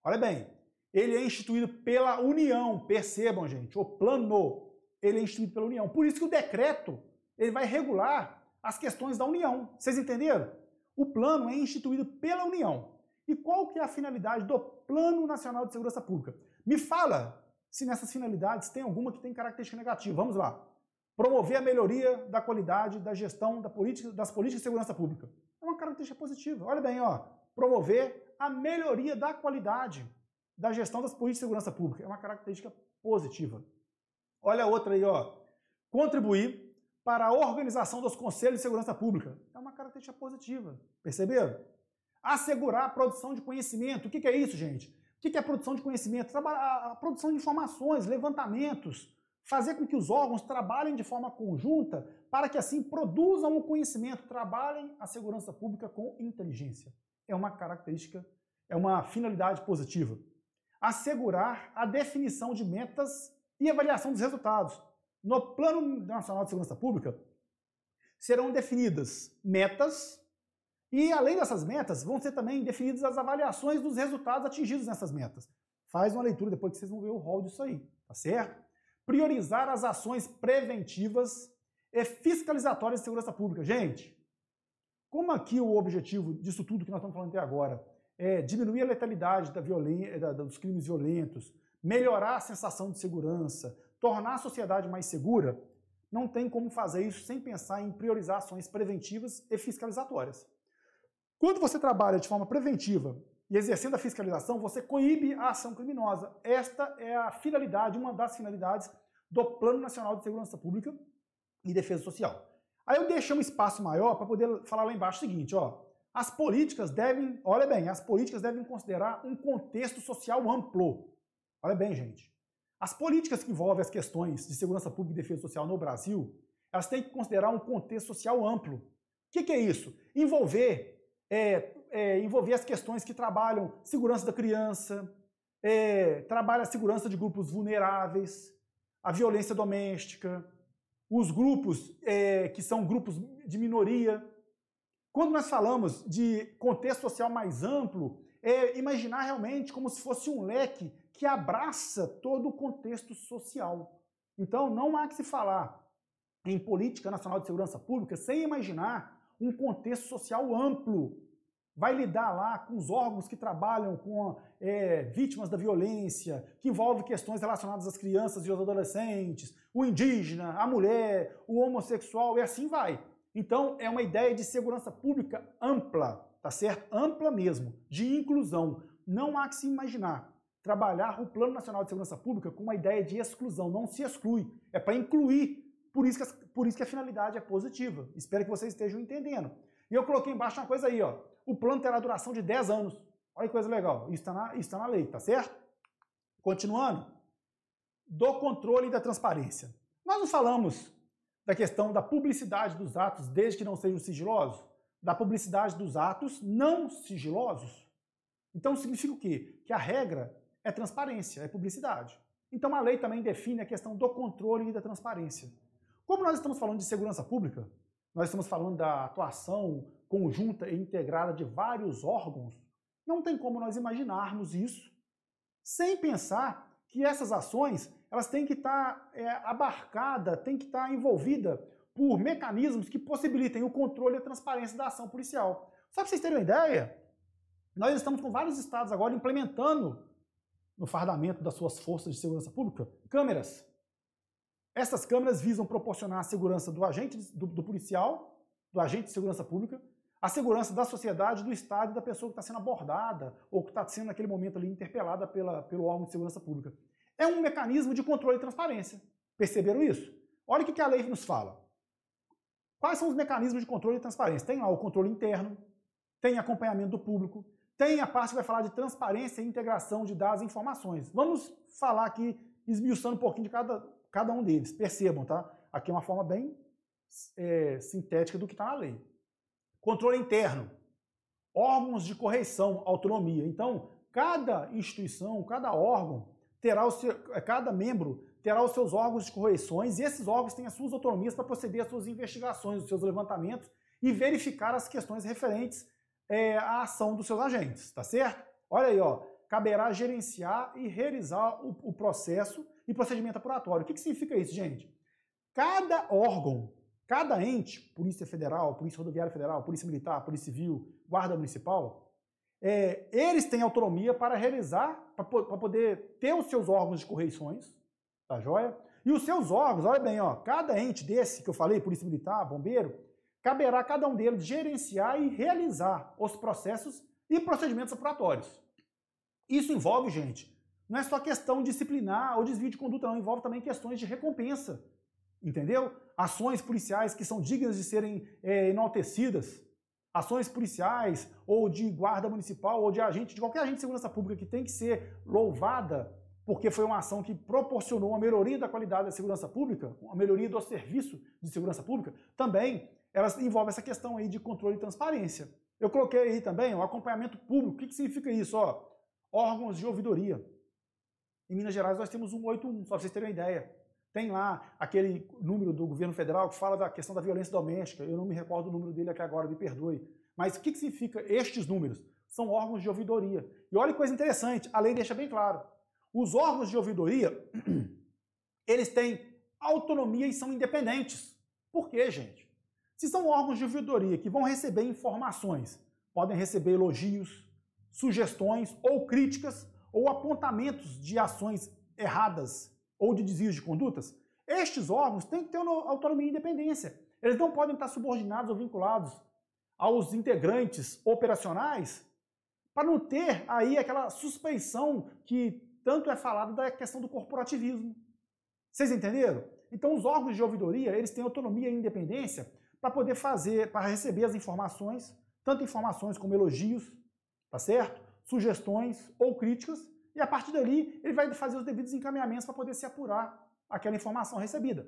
Olha bem, ele é instituído pela União, percebam, gente, o plano, ele é instituído pela União. Por isso que o decreto, ele vai regular as questões da União. Vocês entenderam? O plano é instituído pela União. E qual que é a finalidade do Plano Nacional de Segurança Pública? Me fala se nessas finalidades tem alguma que tem característica negativa. Vamos lá. Promover a melhoria da qualidade da gestão da política, das políticas de segurança pública. É uma característica positiva. Olha bem, ó. Promover a melhoria da qualidade da gestão das políticas de segurança pública. É uma característica positiva. Olha a outra aí, ó. Contribuir para a organização dos conselhos de segurança pública. É uma característica positiva. Perceberam? Assegurar a produção de conhecimento. O que é isso, gente? O que é a produção de conhecimento? A produção de informações, levantamentos, fazer com que os órgãos trabalhem de forma conjunta para que assim produzam o conhecimento, trabalhem a segurança pública com inteligência. É uma característica, é uma finalidade positiva assegurar a definição de metas e avaliação dos resultados. No Plano Nacional de Segurança Pública, serão definidas metas e, além dessas metas, vão ser também definidas as avaliações dos resultados atingidos nessas metas. Faz uma leitura depois que vocês vão ver o rol disso aí, tá certo? Priorizar as ações preventivas e fiscalizatórias de segurança pública. Gente, como aqui o objetivo disso tudo que nós estamos falando até agora é, diminuir a letalidade da violência, da, dos crimes violentos, melhorar a sensação de segurança, tornar a sociedade mais segura, não tem como fazer isso sem pensar em priorizar ações preventivas e fiscalizatórias. Quando você trabalha de forma preventiva e exercendo a fiscalização, você coíbe a ação criminosa. Esta é a finalidade, uma das finalidades do Plano Nacional de Segurança Pública e Defesa Social. Aí eu deixei um espaço maior para poder falar lá embaixo o seguinte, ó. As políticas devem, olha bem, as políticas devem considerar um contexto social amplo. Olha bem, gente. As políticas que envolvem as questões de segurança pública e defesa social no Brasil, elas têm que considerar um contexto social amplo. O que, que é isso? Envolver, é, é, envolver as questões que trabalham segurança da criança, é, trabalha a segurança de grupos vulneráveis, a violência doméstica, os grupos é, que são grupos de minoria, quando nós falamos de contexto social mais amplo, é imaginar realmente como se fosse um leque que abraça todo o contexto social. Então, não há que se falar em política nacional de segurança pública sem imaginar um contexto social amplo. Vai lidar lá com os órgãos que trabalham com é, vítimas da violência, que envolve questões relacionadas às crianças e aos adolescentes, o indígena, a mulher, o homossexual, e assim vai. Então, é uma ideia de segurança pública ampla, tá certo? Ampla mesmo, de inclusão. Não há que se imaginar trabalhar o Plano Nacional de Segurança Pública com uma ideia de exclusão. Não se exclui, é para incluir. Por isso, que, por isso que a finalidade é positiva. Espero que vocês estejam entendendo. E eu coloquei embaixo uma coisa aí, ó. O plano terá duração de 10 anos. Olha que coisa legal. Isso está na, tá na lei, tá certo? Continuando. Do controle e da transparência. Nós não falamos da questão da publicidade dos atos, desde que não sejam sigilosos, da publicidade dos atos não sigilosos. Então significa o quê? Que a regra é transparência, é publicidade. Então a lei também define a questão do controle e da transparência. Como nós estamos falando de segurança pública, nós estamos falando da atuação conjunta e integrada de vários órgãos, não tem como nós imaginarmos isso sem pensar que essas ações elas têm que estar tá, é, abarcadas, têm que estar tá envolvidas por mecanismos que possibilitem o controle e a transparência da ação policial. Só para vocês terem uma ideia, nós estamos com vários estados agora implementando no fardamento das suas forças de segurança pública câmeras. Essas câmeras visam proporcionar a segurança do agente, do, do policial, do agente de segurança pública, a segurança da sociedade, do Estado e da pessoa que está sendo abordada ou que está sendo naquele momento ali interpelada pela, pelo órgão de segurança pública é um mecanismo de controle e transparência. Perceberam isso? Olha o que a lei nos fala. Quais são os mecanismos de controle e transparência? Tem lá o controle interno, tem acompanhamento do público, tem a parte que vai falar de transparência e integração de dados e informações. Vamos falar aqui, esmiuçando um pouquinho de cada, cada um deles. Percebam, tá? Aqui é uma forma bem é, sintética do que está na lei. Controle interno. Órgãos de correição, autonomia. Então, cada instituição, cada órgão, terá o seu, cada membro terá os seus órgãos de correções e esses órgãos têm as suas autonomias para proceder às suas investigações, os seus levantamentos e verificar as questões referentes é, à ação dos seus agentes, tá certo? Olha aí, ó, caberá gerenciar e realizar o, o processo e procedimento apuratório. O que, que significa isso, gente? Cada órgão, cada ente, Polícia Federal, Polícia Rodoviária Federal, Polícia Militar, Polícia Civil, Guarda Municipal, é, eles têm autonomia para realizar, para poder ter os seus órgãos de correições, tá joia? E os seus órgãos, olha bem, ó, cada ente desse que eu falei, Polícia Militar, Bombeiro, caberá a cada um deles gerenciar e realizar os processos e procedimentos apuratórios. Isso envolve, gente, não é só questão disciplinar ou desvio de conduta, não, envolve também questões de recompensa, entendeu? Ações policiais que são dignas de serem é, enaltecidas, ações policiais ou de guarda municipal ou de agente, de qualquer agente de segurança pública que tem que ser louvada porque foi uma ação que proporcionou uma melhoria da qualidade da segurança pública, uma melhoria do serviço de segurança pública, também elas envolvem essa questão aí de controle e transparência. Eu coloquei aí também o acompanhamento público. O que, que significa isso? Ó, órgãos de ouvidoria. Em Minas Gerais nós temos um 81, só para vocês terem uma ideia. Tem lá aquele número do governo federal que fala da questão da violência doméstica. Eu não me recordo o número dele aqui agora, me perdoe. Mas o que, que significa estes números? São órgãos de ouvidoria. E olha que coisa interessante, a lei deixa bem claro. Os órgãos de ouvidoria, eles têm autonomia e são independentes. Por quê, gente? Se são órgãos de ouvidoria que vão receber informações, podem receber elogios, sugestões ou críticas ou apontamentos de ações erradas ou de desvios de condutas, estes órgãos têm que ter autonomia e independência. Eles não podem estar subordinados ou vinculados aos integrantes operacionais para não ter aí aquela suspeição que tanto é falado da questão do corporativismo. Vocês entenderam? Então os órgãos de ouvidoria, eles têm autonomia e independência para poder fazer, para receber as informações, tanto informações como elogios, tá certo? Sugestões ou críticas, e a partir dali ele vai fazer os devidos encaminhamentos para poder se apurar aquela informação recebida.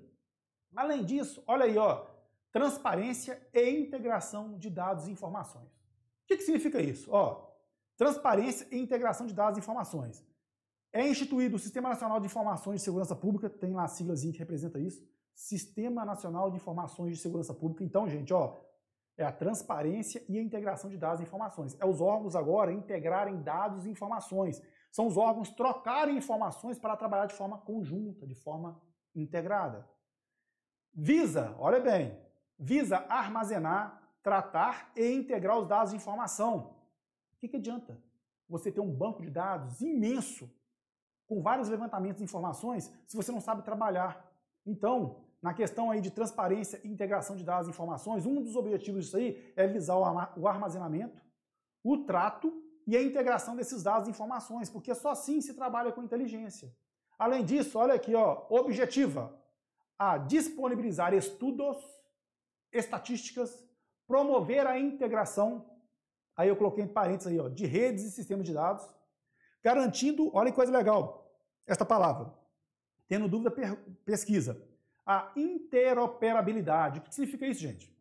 Além disso, olha aí, ó, transparência e integração de dados e informações. O que, que significa isso? Ó, transparência e integração de dados e informações. É instituído o Sistema Nacional de Informações de Segurança Pública, tem lá a siglazinha que representa isso, Sistema Nacional de Informações de Segurança Pública. Então, gente, ó, é a transparência e a integração de dados e informações. É os órgãos agora integrarem dados e informações. São os órgãos trocarem informações para trabalhar de forma conjunta, de forma integrada. Visa, olha bem, visa armazenar, tratar e integrar os dados de informação. O que, que adianta você ter um banco de dados imenso com vários levantamentos de informações se você não sabe trabalhar. Então, na questão aí de transparência e integração de dados e informações, um dos objetivos disso aí é visar o armazenamento, o trato e a integração desses dados e informações, porque só assim se trabalha com inteligência. Além disso, olha aqui, ó, objetiva a disponibilizar estudos, estatísticas, promover a integração, aí eu coloquei em parênteses aí, ó, de redes e sistemas de dados, garantindo, olha que coisa legal, esta palavra. Tendo dúvida, pesquisa. A interoperabilidade. O que significa isso, gente?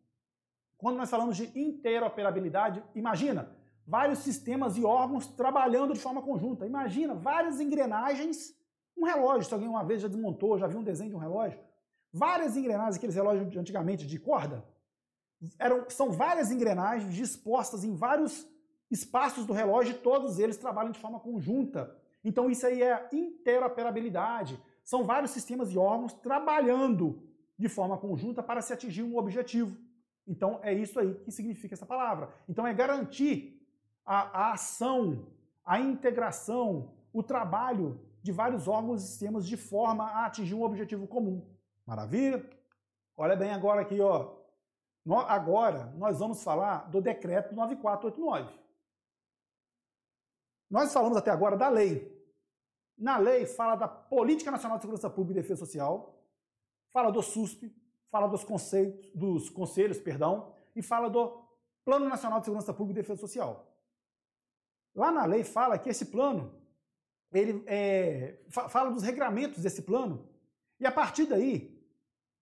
Quando nós falamos de interoperabilidade, imagina vários sistemas e órgãos trabalhando de forma conjunta. Imagina várias engrenagens, um relógio, se alguém uma vez já desmontou, já viu um desenho de um relógio, várias engrenagens, aqueles relógios de antigamente de corda, eram, são várias engrenagens dispostas em vários espaços do relógio, todos eles trabalham de forma conjunta. Então isso aí é interoperabilidade. São vários sistemas e órgãos trabalhando de forma conjunta para se atingir um objetivo. Então é isso aí que significa essa palavra. Então é garantir a, a ação, a integração, o trabalho de vários órgãos e sistemas de forma a atingir um objetivo comum. Maravilha? Olha bem agora aqui, ó. Agora nós vamos falar do decreto 9489. Nós falamos até agora da lei. Na lei fala da Política Nacional de Segurança Pública e Defesa Social, fala do SUSP, fala dos conceitos, dos conselhos, perdão, e fala do Plano Nacional de Segurança Pública e Defesa Social. Lá na lei fala que esse plano, ele é, fala dos regramentos desse plano, e a partir daí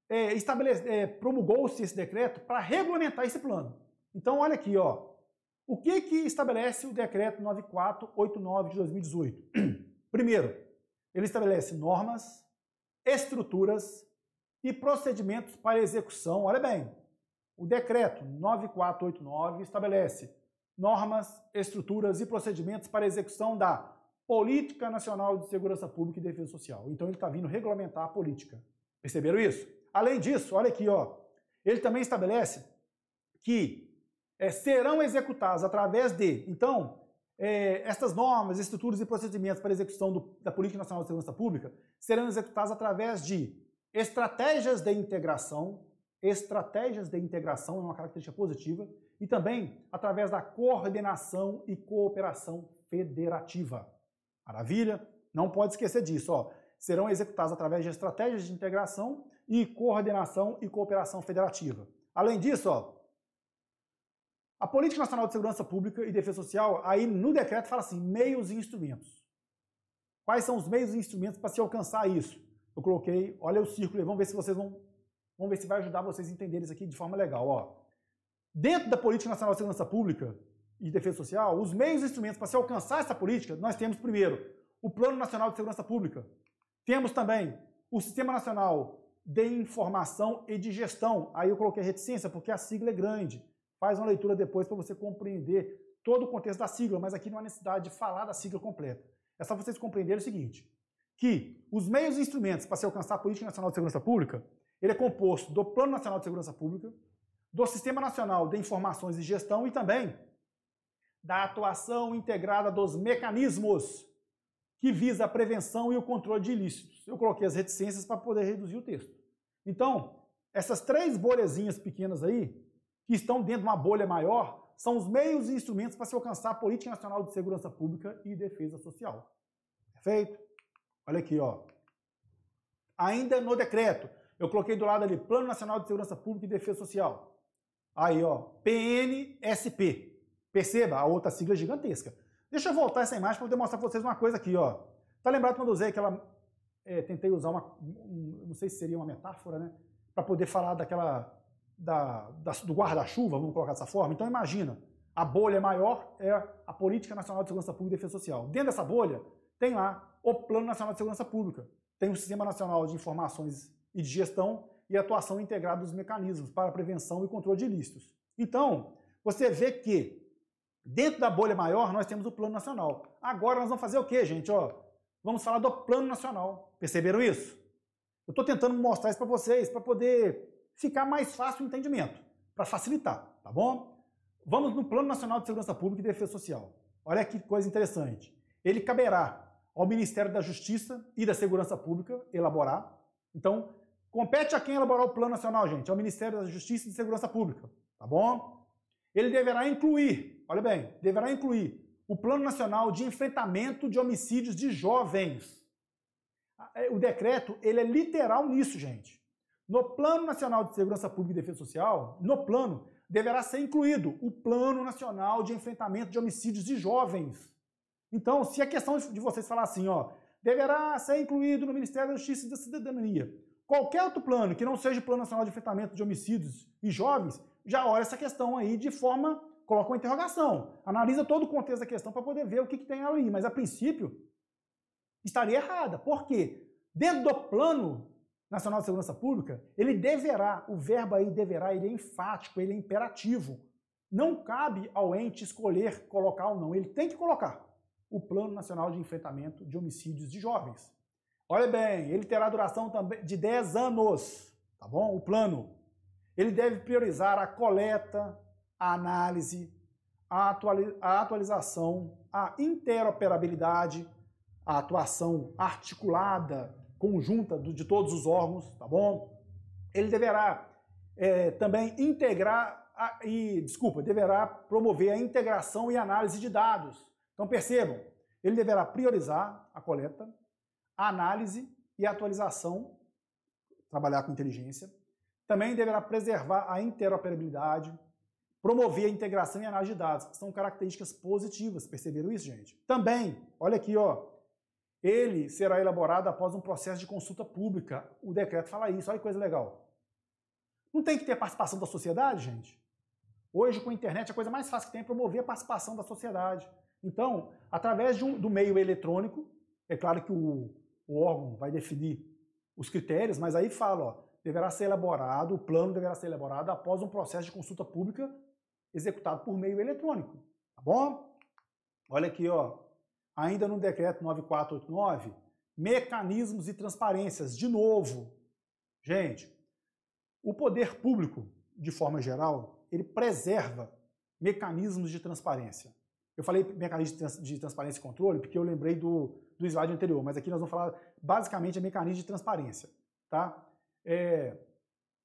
é, é, promulgou-se esse decreto para regulamentar esse plano. Então, olha aqui, ó, O que, que estabelece o decreto 9489 de 2018? Primeiro, ele estabelece normas, estruturas e procedimentos para execução. Olha bem, o decreto 9489 estabelece normas, estruturas e procedimentos para execução da Política Nacional de Segurança Pública e Defesa Social. Então ele está vindo regulamentar a política. Perceberam isso? Além disso, olha aqui, ó, ele também estabelece que é, serão executados através de, então, é, estas normas, estruturas e procedimentos para execução do, da Política Nacional de Segurança Pública serão executados através de estratégias de integração, estratégias de integração é uma característica positiva, e também através da coordenação e cooperação federativa. Maravilha? Não pode esquecer disso. Ó. Serão executados através de estratégias de integração e coordenação e cooperação federativa. Além disso, ó, a Política Nacional de Segurança Pública e Defesa Social, aí no decreto fala assim, meios e instrumentos. Quais são os meios e instrumentos para se alcançar isso? Eu coloquei, olha o círculo aí, vamos ver se vocês vão, vamos ver se vai ajudar vocês a entenderem isso aqui de forma legal. Ó. Dentro da Política Nacional de Segurança Pública e Defesa Social, os meios e instrumentos para se alcançar essa política, nós temos primeiro o Plano Nacional de Segurança Pública. Temos também o Sistema Nacional de Informação e de Gestão. Aí eu coloquei reticência porque a sigla é grande faz uma leitura depois para você compreender todo o contexto da sigla, mas aqui não há necessidade de falar da sigla completa. É só vocês compreenderem o seguinte, que os meios e instrumentos para se alcançar a Política Nacional de Segurança Pública, ele é composto do Plano Nacional de Segurança Pública, do Sistema Nacional de Informações e Gestão e também da atuação integrada dos mecanismos que visa a prevenção e o controle de ilícitos. Eu coloquei as reticências para poder reduzir o texto. Então, essas três bolhazinhas pequenas aí, que estão dentro de uma bolha maior são os meios e instrumentos para se alcançar a Política Nacional de Segurança Pública e Defesa Social. Perfeito? Olha aqui, ó. Ainda no decreto, eu coloquei do lado ali, Plano Nacional de Segurança Pública e Defesa Social. Aí, ó, PNSP. Perceba, a outra sigla gigantesca. Deixa eu voltar essa imagem para poder mostrar para vocês uma coisa aqui, ó. Tá lembrado quando eu usei aquela... É, tentei usar uma... Um, não sei se seria uma metáfora, né? Para poder falar daquela da, da, do guarda-chuva, vamos colocar dessa forma. Então imagina, a bolha maior é a Política Nacional de Segurança Pública e Defesa Social. Dentro dessa bolha tem lá o Plano Nacional de Segurança Pública, tem o Sistema Nacional de Informações e de Gestão e atuação integrada dos mecanismos para prevenção e controle de ilícitos. Então, você vê que dentro da bolha maior nós temos o Plano Nacional. Agora nós vamos fazer o quê, gente? Ó, vamos falar do Plano Nacional. Perceberam isso? Eu estou tentando mostrar isso para vocês, para poder ficar mais fácil o entendimento, para facilitar, tá bom? Vamos no Plano Nacional de Segurança Pública e Defesa Social. Olha que coisa interessante. Ele caberá ao Ministério da Justiça e da Segurança Pública elaborar. Então, compete a quem elaborar o Plano Nacional, gente? Ao Ministério da Justiça e de Segurança Pública, tá bom? Ele deverá incluir, olha bem, deverá incluir o Plano Nacional de Enfrentamento de Homicídios de Jovens. É, o decreto, ele é literal nisso, gente. No Plano Nacional de Segurança Pública e Defesa Social, no plano, deverá ser incluído o Plano Nacional de Enfrentamento de Homicídios de Jovens. Então, se a questão de vocês falar assim, ó, deverá ser incluído no Ministério da Justiça e da Cidadania, qualquer outro plano que não seja o Plano Nacional de Enfrentamento de Homicídios e Jovens, já olha essa questão aí de forma, coloca uma interrogação, analisa todo o contexto da questão para poder ver o que, que tem ali, mas a princípio estaria errada. Por quê? Dentro do plano Nacional de Segurança Pública, ele deverá, o verbo aí deverá, ele é enfático, ele é imperativo. Não cabe ao ente escolher colocar ou não, ele tem que colocar o Plano Nacional de Enfrentamento de Homicídios de Jovens. Olha bem, ele terá duração também de 10 anos, tá bom? O plano. Ele deve priorizar a coleta, a análise, a, atualização, a interoperabilidade, a atuação articulada conjunta de todos os órgãos, tá bom? Ele deverá é, também integrar a, e, desculpa, deverá promover a integração e análise de dados. Então percebam, ele deverá priorizar a coleta, a análise e a atualização, trabalhar com inteligência. Também deverá preservar a interoperabilidade, promover a integração e análise de dados. São características positivas, perceberam isso, gente? Também, olha aqui, ó, ele será elaborado após um processo de consulta pública. O decreto fala isso, olha que coisa legal. Não tem que ter participação da sociedade, gente? Hoje, com a internet, a coisa mais fácil que tem é promover a participação da sociedade. Então, através um, do meio eletrônico, é claro que o, o, órgão vai definir os critérios, mas aí fala, ó, deverá ser elaborado, o plano deverá ser elaborado após um processo de consulta pública executado por meio eletrônico. Tá bom? Olha aqui, ó, ainda no decreto 9489, mecanismos e transparências. De novo, gente, o poder público, de forma geral, ele preserva mecanismos de transparência. Eu falei mecanismo de transparência e controle porque eu lembrei do, do slide anterior, mas aqui nós vamos falar basicamente de mecanismo de transparência. Tá? É,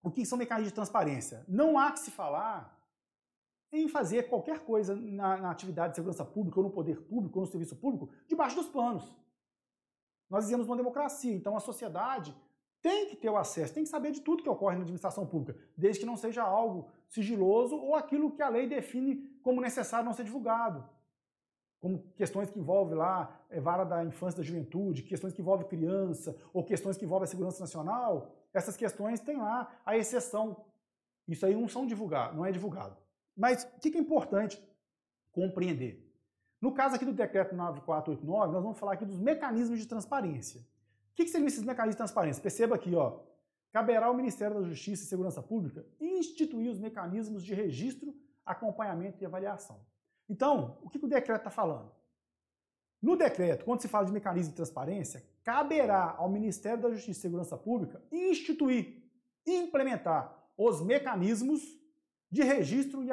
o que são mecanismos de transparência? Não há que se falar em fazer qualquer coisa na, na, atividade de segurança pública, ou no poder público, ou no serviço público, debaixo dos panos. Nós vivemos uma democracia, então a sociedade tem que ter o acesso, tem que saber de tudo que ocorre na administração pública, desde que não seja algo sigiloso ou aquilo que a lei define como necessário não ser divulgado. Como questões que envolvem lá é, vara da infância e da juventude, questões que envolvem criança, ou questões que envolvem a segurança nacional, essas questões têm lá a exceção. Isso aí não são divulgado, não é divulgado. Mas o que é importante compreender? No caso aqui do decreto 9489, nós vamos falar aqui dos mecanismos de transparência. O que, que seriam esses mecanismos de transparência? Perceba aqui, ó. Caberá ao Ministério da Justiça e Segurança Pública instituir os mecanismos de registro, acompanhamento e avaliação. Então, o que, que o decreto está falando? No decreto, quando se fala de mecanismo de transparência, caberá ao Ministério da Justiça e Segurança Pública instituir implementar os mecanismos de registro e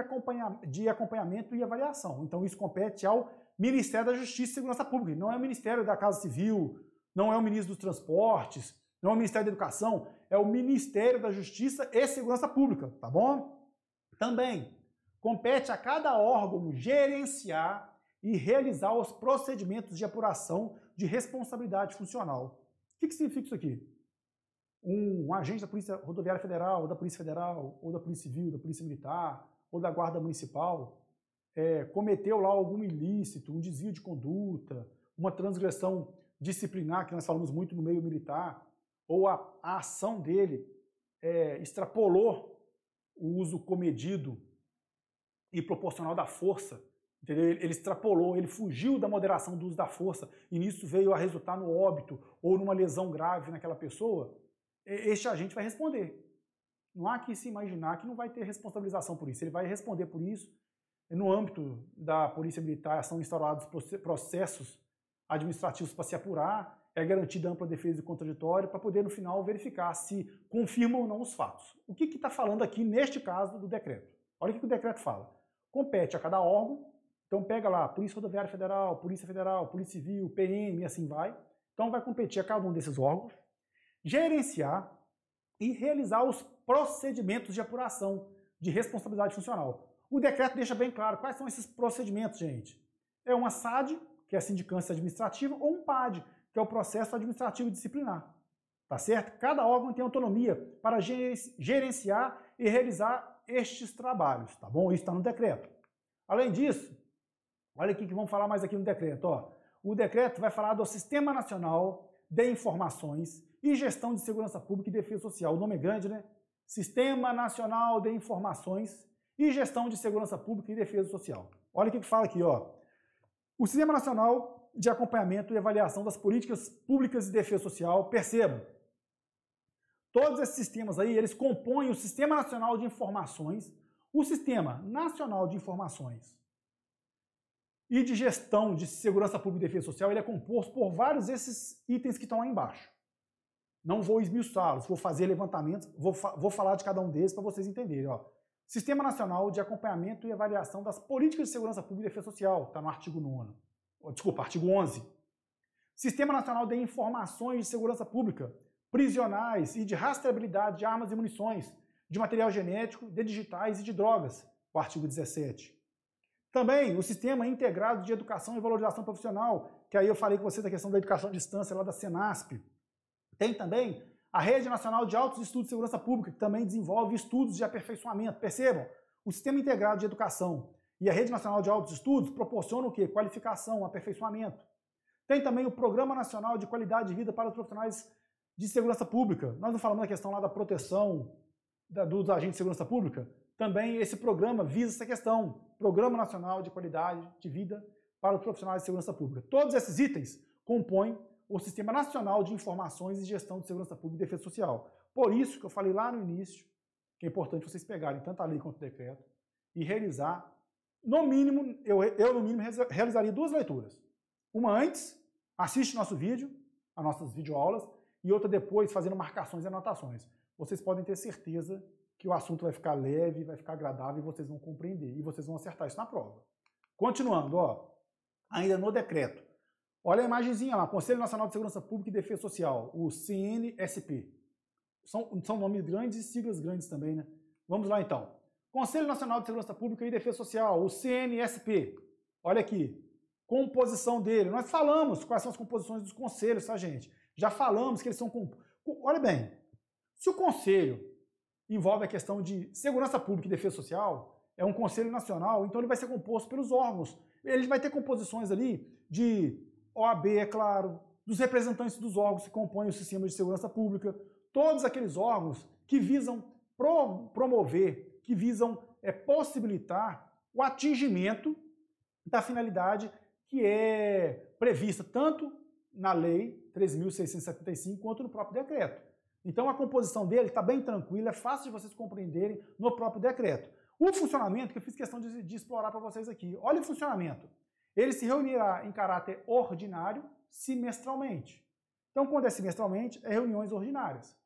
de acompanhamento e avaliação. Então isso compete ao Ministério da Justiça e Segurança Pública, não é o Ministério da Casa Civil, não é o Ministro dos Transportes, não é o Ministério da Educação, é o Ministério da Justiça e Segurança Pública, tá bom? Também compete a cada órgão gerenciar e realizar os procedimentos de apuração de responsabilidade funcional. O que, que significa isso aqui? Um, um agente da Polícia Rodoviária Federal, ou da Polícia Federal, ou da Polícia Civil, da Polícia Militar, ou da Guarda Municipal, é, cometeu lá algum ilícito, um desvio de conduta, uma transgressão disciplinar, que nós falamos muito no meio militar, ou a, a ação dele é, extrapolou o uso comedido e proporcional da força, entendeu? Ele, ele extrapolou, ele fugiu da moderação do uso da força, e nisso veio a resultar no óbito ou numa lesão grave naquela pessoa, este agente vai responder. Não há que se imaginar que não vai ter responsabilização por isso. Ele vai responder por isso. No âmbito da Polícia Militar, são instaurados processos administrativos para se apurar, é garantida ampla defesa e contraditório para poder, no final, verificar se confirma ou não os fatos. O que está falando aqui, neste caso, do decreto? Olha o que o decreto fala. Compete a cada órgão, então pega lá Polícia Rodoviária Federal, Polícia Federal, Polícia Civil, PM e assim vai. Então vai competir a cada um desses órgãos gerenciar e realizar os procedimentos de apuração de responsabilidade funcional. O decreto deixa bem claro quais são esses procedimentos, gente. É uma SAD, que é a sindicância administrativa, ou um PAD, que é o processo administrativo disciplinar. Tá certo? Cada órgão tem autonomia para gerenciar e realizar estes trabalhos, tá bom? Isso está no decreto. Além disso, olha aqui que vamos falar mais aqui no decreto. Ó. O decreto vai falar do Sistema Nacional de Informações e Gestão de Segurança Pública e Defesa Social. O nome é grande, né? Sistema Nacional de Informações e Gestão de Segurança Pública e Defesa Social. Olha o que fala aqui, ó. O Sistema Nacional de Acompanhamento e Avaliação das Políticas Públicas de Defesa Social, percebam, todos esses sistemas aí, eles compõem o Sistema Nacional de Informações, o Sistema Nacional de Informações e de Gestão de Segurança Pública e Defesa Social, ele é composto por vários desses itens que estão lá embaixo. Não vou esmiuçá-los, vou fazer levantamentos, vou, fa vou falar de cada um deles para vocês entenderem. Ó. Sistema Nacional de Acompanhamento e Avaliação das Políticas de Segurança Pública e Defesa Social, está no artigo 9. Desculpa, artigo 11. Sistema Nacional de Informações de Segurança Pública, prisionais e de rastreabilidade de armas e munições, de material genético, de digitais e de drogas, o artigo 17. Também o Sistema Integrado de Educação e Valorização Profissional, que aí eu falei com você da questão da educação à distância lá da Senasp, tem também a Rede Nacional de Altos Estudos de Segurança Pública, que também desenvolve estudos de aperfeiçoamento. Percebam, o Sistema Integrado de Educação e a Rede Nacional de Altos Estudos proporcionam o quê? Qualificação, aperfeiçoamento. Tem também o Programa Nacional de Qualidade de Vida para os Profissionais de Segurança Pública. Nós não falamos da questão lá da proteção da, dos agentes de segurança pública? também esse programa visa essa questão, Programa Nacional de Qualidade de Vida para os Profissionais de Segurança Pública. Todos esses itens compõem o Sistema Nacional de Informações e Gestão de Segurança Pública e Defesa Social. Por isso que eu falei lá no início que é importante vocês pegarem tanto a lei quanto o decreto e realizar, no mínimo, eu, eu no mínimo realizaria duas leituras. Uma antes, assiste nosso vídeo, as nossas videoaulas, e outra depois, fazendo marcações e anotações. Vocês podem ter certeza que o assunto vai ficar leve, vai ficar agradável e vocês vão compreender e vocês vão acertar isso na prova. Continuando, ó, ainda no decreto. Olha a imagenzinha lá, Conselho Nacional de Segurança Pública e Defesa Social, o CNSP. São, são nomes grandes e siglas grandes também, né? Vamos lá então. Conselho Nacional de Segurança Pública e Defesa Social, o CNSP. Olha aqui, composição dele. Nós falamos quais são as composições dos conselhos, tá, gente? Já falamos que eles são. Olha bem, se o conselho envolve a questão de segurança pública e defesa social, é um conselho nacional, então ele vai ser composto pelos órgãos. Ele vai ter composições ali de OAB, é claro, dos representantes dos órgãos que compõem o sistema de segurança pública, todos aqueles órgãos que visam pro, promover, que visam é, possibilitar o atingimento da finalidade que é prevista tanto na Lei 13.675 quanto no próprio decreto. Então a composição dele está bem tranquila, é fácil de vocês compreenderem no próprio decreto. O funcionamento que eu fiz questão de, de explorar para vocês aqui. Olha o funcionamento. Ele se reunirá em caráter ordinário semestralmente. Então, quando é semestralmente, é reuniões ordinárias.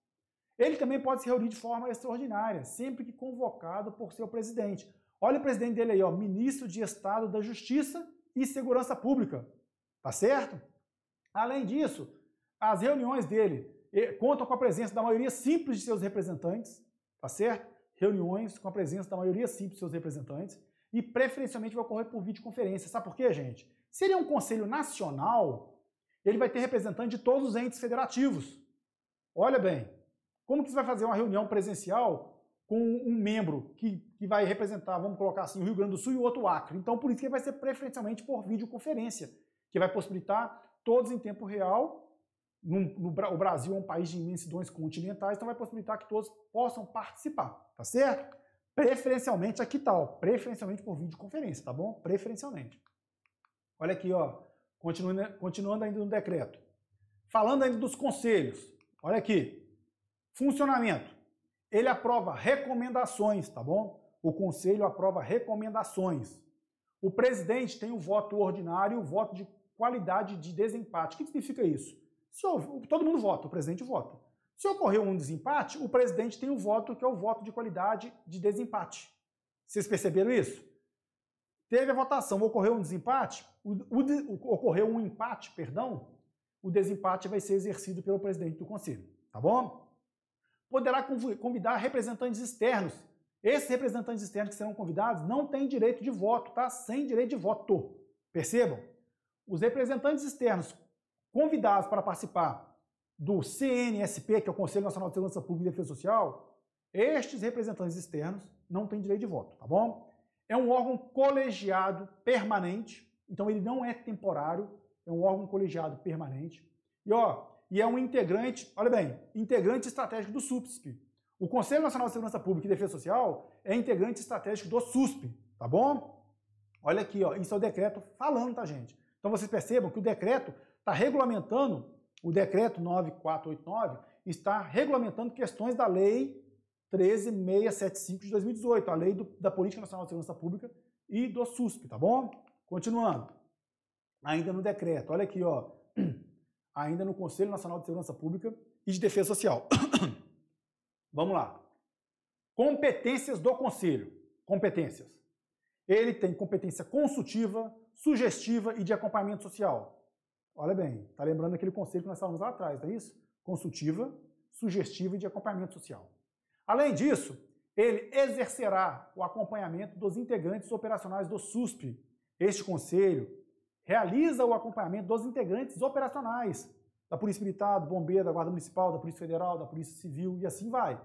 Ele também pode se reunir de forma extraordinária, sempre que convocado por seu presidente. Olha o presidente dele aí, ó, ministro de Estado da Justiça e Segurança Pública. Tá certo? Além disso, as reuniões dele eh, contam com a presença da maioria simples de seus representantes, tá certo? Reuniões com a presença da maioria simples de seus representantes e preferencialmente vai ocorrer por videoconferência. Sabe por quê, gente? Se ele é um conselho nacional, ele vai ter representante de todos os entes federativos. Olha bem, como que você vai fazer uma reunião presencial com um membro que, que vai representar, vamos colocar assim, o Rio Grande do Sul e o outro Acre? Então, por isso que vai ser preferencialmente por videoconferência, que vai possibilitar todos em tempo real. No, no, o Brasil é um país de imensidões continentais, então vai possibilitar que todos possam participar, tá certo? Preferencialmente aqui tal, preferencialmente por videoconferência, tá bom? Preferencialmente. Olha aqui, ó, continuando, continuando ainda no decreto. Falando ainda dos conselhos, olha aqui. Funcionamento. Ele aprova recomendações, tá bom? O conselho aprova recomendações. O presidente tem o voto ordinário e o voto de qualidade de desempate. O que significa isso? Se todo mundo vota, o presidente vota. Se ocorreu um desempate, o presidente tem o voto que é o voto de qualidade de desempate. Vocês perceberam isso? Teve a votação, ocorreu um desempate, o, o, ocorreu um empate, perdão, o desempate vai ser exercido pelo presidente do conselho, tá bom? Poderá convidar representantes externos. Esses representantes externos que serão convidados não têm direito de voto, tá? Sem direito de voto. Percebam? Os representantes externos convidados para participar do CNSP, que é o Conselho Nacional de Segurança Pública e Defesa Social, estes representantes externos não têm direito de voto, tá bom? É um órgão colegiado permanente, então ele não é temporário, é um órgão colegiado permanente. E ó, e é um integrante, olha bem, integrante estratégico do SUPSP. O Conselho Nacional de Segurança Pública e Defesa Social é integrante estratégico do SUSP, tá bom? Olha aqui, ó, isso é o decreto falando, tá, gente? Então vocês percebam que o decreto está regulamentando o decreto 9489 está regulamentando questões da lei 13675 de 2018, a lei do, da Política Nacional de Segurança Pública e do SUSP, tá bom? Continuando. Ainda no decreto, olha aqui, ó. Ainda no Conselho Nacional de Segurança Pública e de Defesa Social. Vamos lá. Competências do Conselho. Competências. Ele tem competência consultiva, sugestiva e de acompanhamento social. Olha bem, está lembrando aquele conceito que nós falamos lá atrás, não é isso? Consultiva, sugestiva e de acompanhamento social. Além disso, ele exercerá o acompanhamento dos integrantes operacionais do SUSP. Este conselho realiza o acompanhamento dos integrantes operacionais da Polícia Militar, do Bombeiro, da Guarda Municipal, da Polícia Federal, da Polícia Civil e assim vai.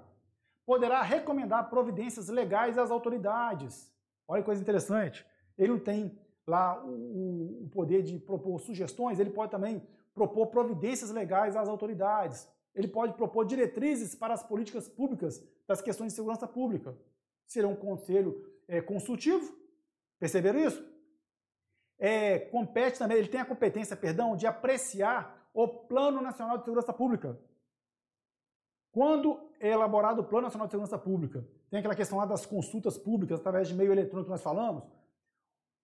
Poderá recomendar providências legais às autoridades. Olha que coisa interessante. Ele não tem lá o, o poder de propor sugestões, ele pode também propor providências legais às autoridades. Ele pode propor diretrizes para as políticas públicas das questões de segurança pública. será um conselho é, consultivo. Perceberam isso? É, compete também, ele tem a competência, perdão, de apreciar o Plano Nacional de Segurança Pública. Quando é elaborado o Plano Nacional de Segurança Pública, tem aquela questão lá das consultas públicas através de meio eletrônico que nós falamos.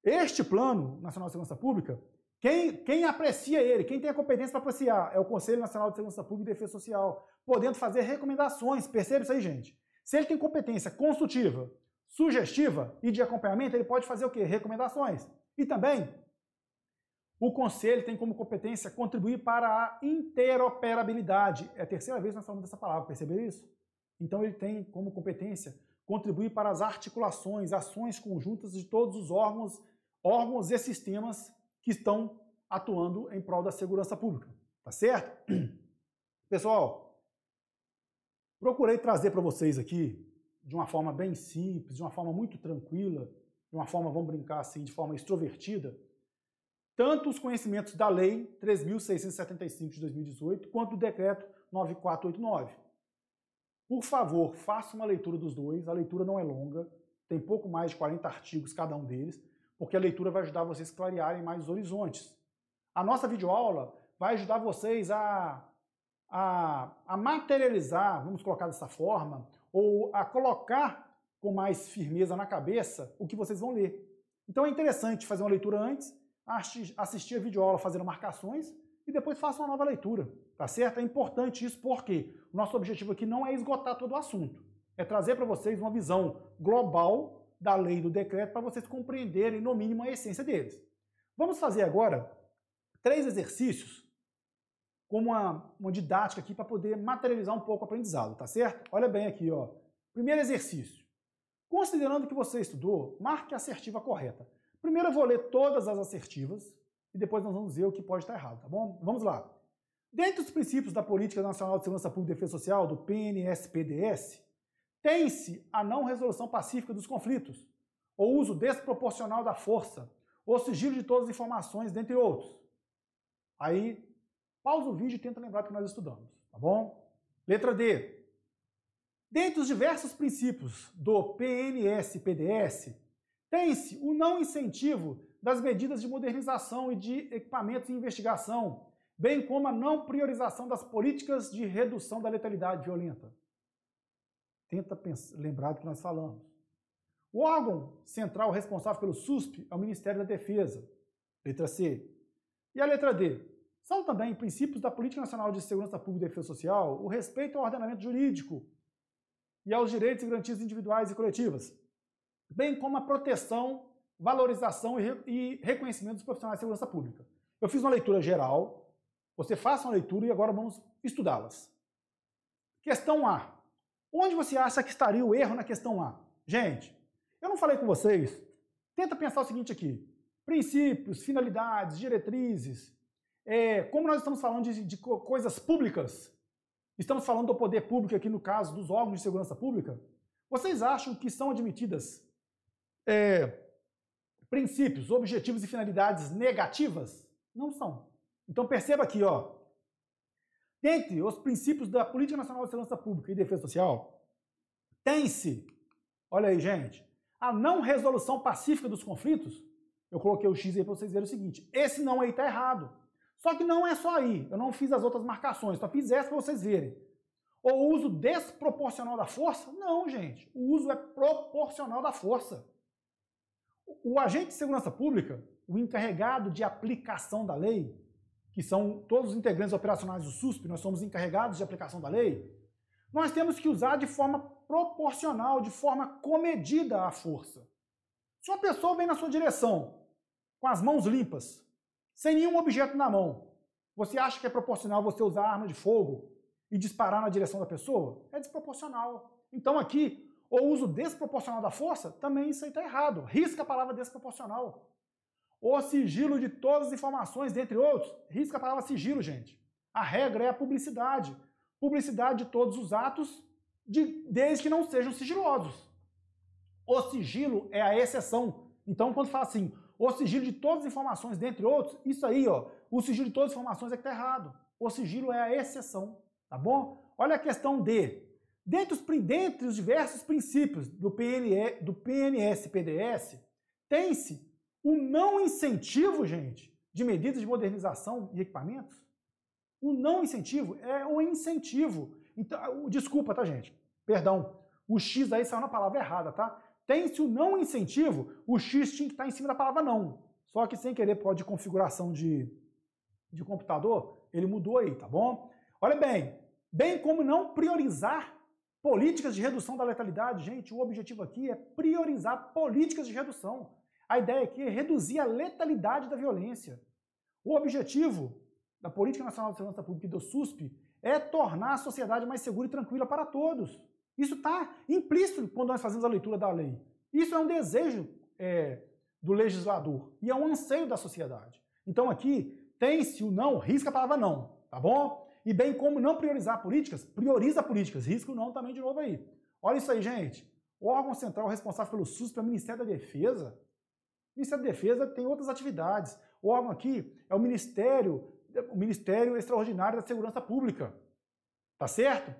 Este Plano Nacional de Segurança Pública, quem, quem aprecia ele, quem tem a competência para apreciar, é o Conselho Nacional de Segurança Pública e Defesa Social, podendo fazer recomendações. Percebe isso aí, gente? Se ele tem competência consultiva, sugestiva e de acompanhamento, ele pode fazer o quê? Recomendações. E também, o Conselho tem como competência contribuir para a interoperabilidade. É a terceira vez que nós falamos dessa palavra, percebeu isso? Então ele tem como competência contribuir para as articulações, ações conjuntas de todos os órgãos, órgãos e sistemas que estão atuando em prol da segurança pública. Tá certo? Pessoal, procurei trazer para vocês aqui, de uma forma bem simples, de uma forma muito tranquila, de uma forma, vamos brincar assim, de forma extrovertida, tanto os conhecimentos da Lei 3.675 de 2018, quanto do Decreto 9489. Por favor, faça uma leitura dos dois, a leitura não é longa, tem pouco mais de 40 artigos cada um deles, porque a leitura vai ajudar vocês a clarearem mais os horizontes. A nossa videoaula vai ajudar vocês a, a, a materializar, vamos colocar dessa forma, ou a colocar com mais firmeza na cabeça o que vocês vão ler. Então é interessante fazer uma leitura antes, assistir a videoaula fazendo marcações e depois faça uma nova leitura, tá certo? É importante isso porque o nosso objetivo aqui não é esgotar todo o assunto, é trazer para vocês uma visão global da lei do decreto para vocês compreenderem, no mínimo, a essência deles. Vamos fazer agora três exercícios como uma, uma didática aqui para poder materializar um pouco o aprendizado, tá certo? Olha bem aqui, ó. Primeiro exercício. Considerando que você estudou, marque a assertiva correta. Primeiro eu vou ler todas as assertivas e depois nós vamos ver o que pode estar errado, tá bom? Vamos lá. Dentre os princípios da Política Nacional de Segurança Pública e Defesa Social, do PNSPDS, tem-se a não resolução pacífica dos conflitos, o uso desproporcional da força, o sigilo de todas as informações, dentre outros. Aí, pausa o vídeo e tenta lembrar do que nós estudamos, tá bom? Letra D. Dentre os diversos princípios do PNS-PDS, tem-se o não incentivo das medidas de modernização e de equipamentos de investigação, bem como a não priorização das políticas de redução da letalidade violenta. Tenta pensar, lembrar do que nós falamos. O órgão central responsável pelo SUSP é o Ministério da Defesa. Letra C. E a letra D. São também princípios da Política Nacional de Segurança Pública e Defesa Social o respeito ao ordenamento jurídico e aos direitos e garantias individuais e coletivas, bem como a proteção, valorização e, reconhecimento dos profissionais de segurança pública. Eu fiz uma leitura geral, você faça uma leitura e agora vamos estudá-las. Questão A. Onde você acha que estaria o erro na questão A? Gente, eu não falei com vocês. Tenta pensar o seguinte aqui: princípios, finalidades, diretrizes. É, como nós estamos falando de, de coisas públicas, estamos falando do poder público aqui no caso dos órgãos de segurança pública. Vocês acham que são admitidas é, princípios, objetivos e finalidades negativas? Não são. Então perceba aqui, ó, Dentre os princípios da Política Nacional de Segurança Pública e Defesa Social, tem-se, olha aí, gente, a não resolução pacífica dos conflitos. Eu coloquei o X aí para vocês verem o seguinte: esse não aí está errado. Só que não é só aí. Eu não fiz as outras marcações, só fiz essa para vocês verem. O uso desproporcional da força? Não, gente. O uso é proporcional da força. O agente de segurança pública, o encarregado de aplicação da lei, que são todos os integrantes operacionais do SUSP, nós somos encarregados de aplicação da lei, nós temos que usar de forma proporcional, de forma comedida a força. Se uma pessoa vem na sua direção com as mãos limpas, sem nenhum objeto na mão, você acha que é proporcional você usar arma de fogo e disparar na direção da pessoa? É desproporcional. Então aqui, o uso desproporcional da força, também isso aí está errado. Risca a palavra desproporcional. O sigilo de todas as informações, dentre outros. Risca a palavra sigilo, gente. A regra é a publicidade. Publicidade de todos os atos, de, desde que não sejam sigilosos. O sigilo é a exceção. Então, quando fala assim, o sigilo de todas as informações, dentre outros, isso aí, ó, o sigilo de todas as informações é que está errado. O sigilo é a exceção, tá bom? Olha a questão D. dentre os, dentre os diversos princípios do, PNE, do PNS-PDS, tem-se o não incentivo, gente, de medidas de modernização e equipamentos. O não incentivo é o incentivo. Então, desculpa, tá, gente? Perdão. O X aí saiu na palavra errada, tá? Tem-se o não incentivo, o X tinha que estar em cima da palavra não. Só que sem querer, pode de configuração de, de computador, ele mudou aí, tá bom? Olha bem, bem como não priorizar políticas de redução da letalidade. Gente, o objetivo aqui é priorizar políticas de redução. A ideia aqui é reduzir a letalidade da violência. O objetivo da Política Nacional de Segurança Pública e do SUSP é tornar a sociedade mais segura e tranquila para todos. Isso está implícito quando nós fazemos a leitura da lei. Isso é um desejo é, do legislador e é um anseio da sociedade. Então aqui tem-se o não, risca a palavra não, tá bom? E bem como não priorizar políticas, prioriza políticas, risca o não também de novo aí. Olha isso aí, gente. O órgão central responsável pelo SUSP é o Ministério da Defesa. O Ministério da Defesa tem outras atividades. O órgão aqui é o Ministério, o Ministério Extraordinário da Segurança Pública. Tá certo?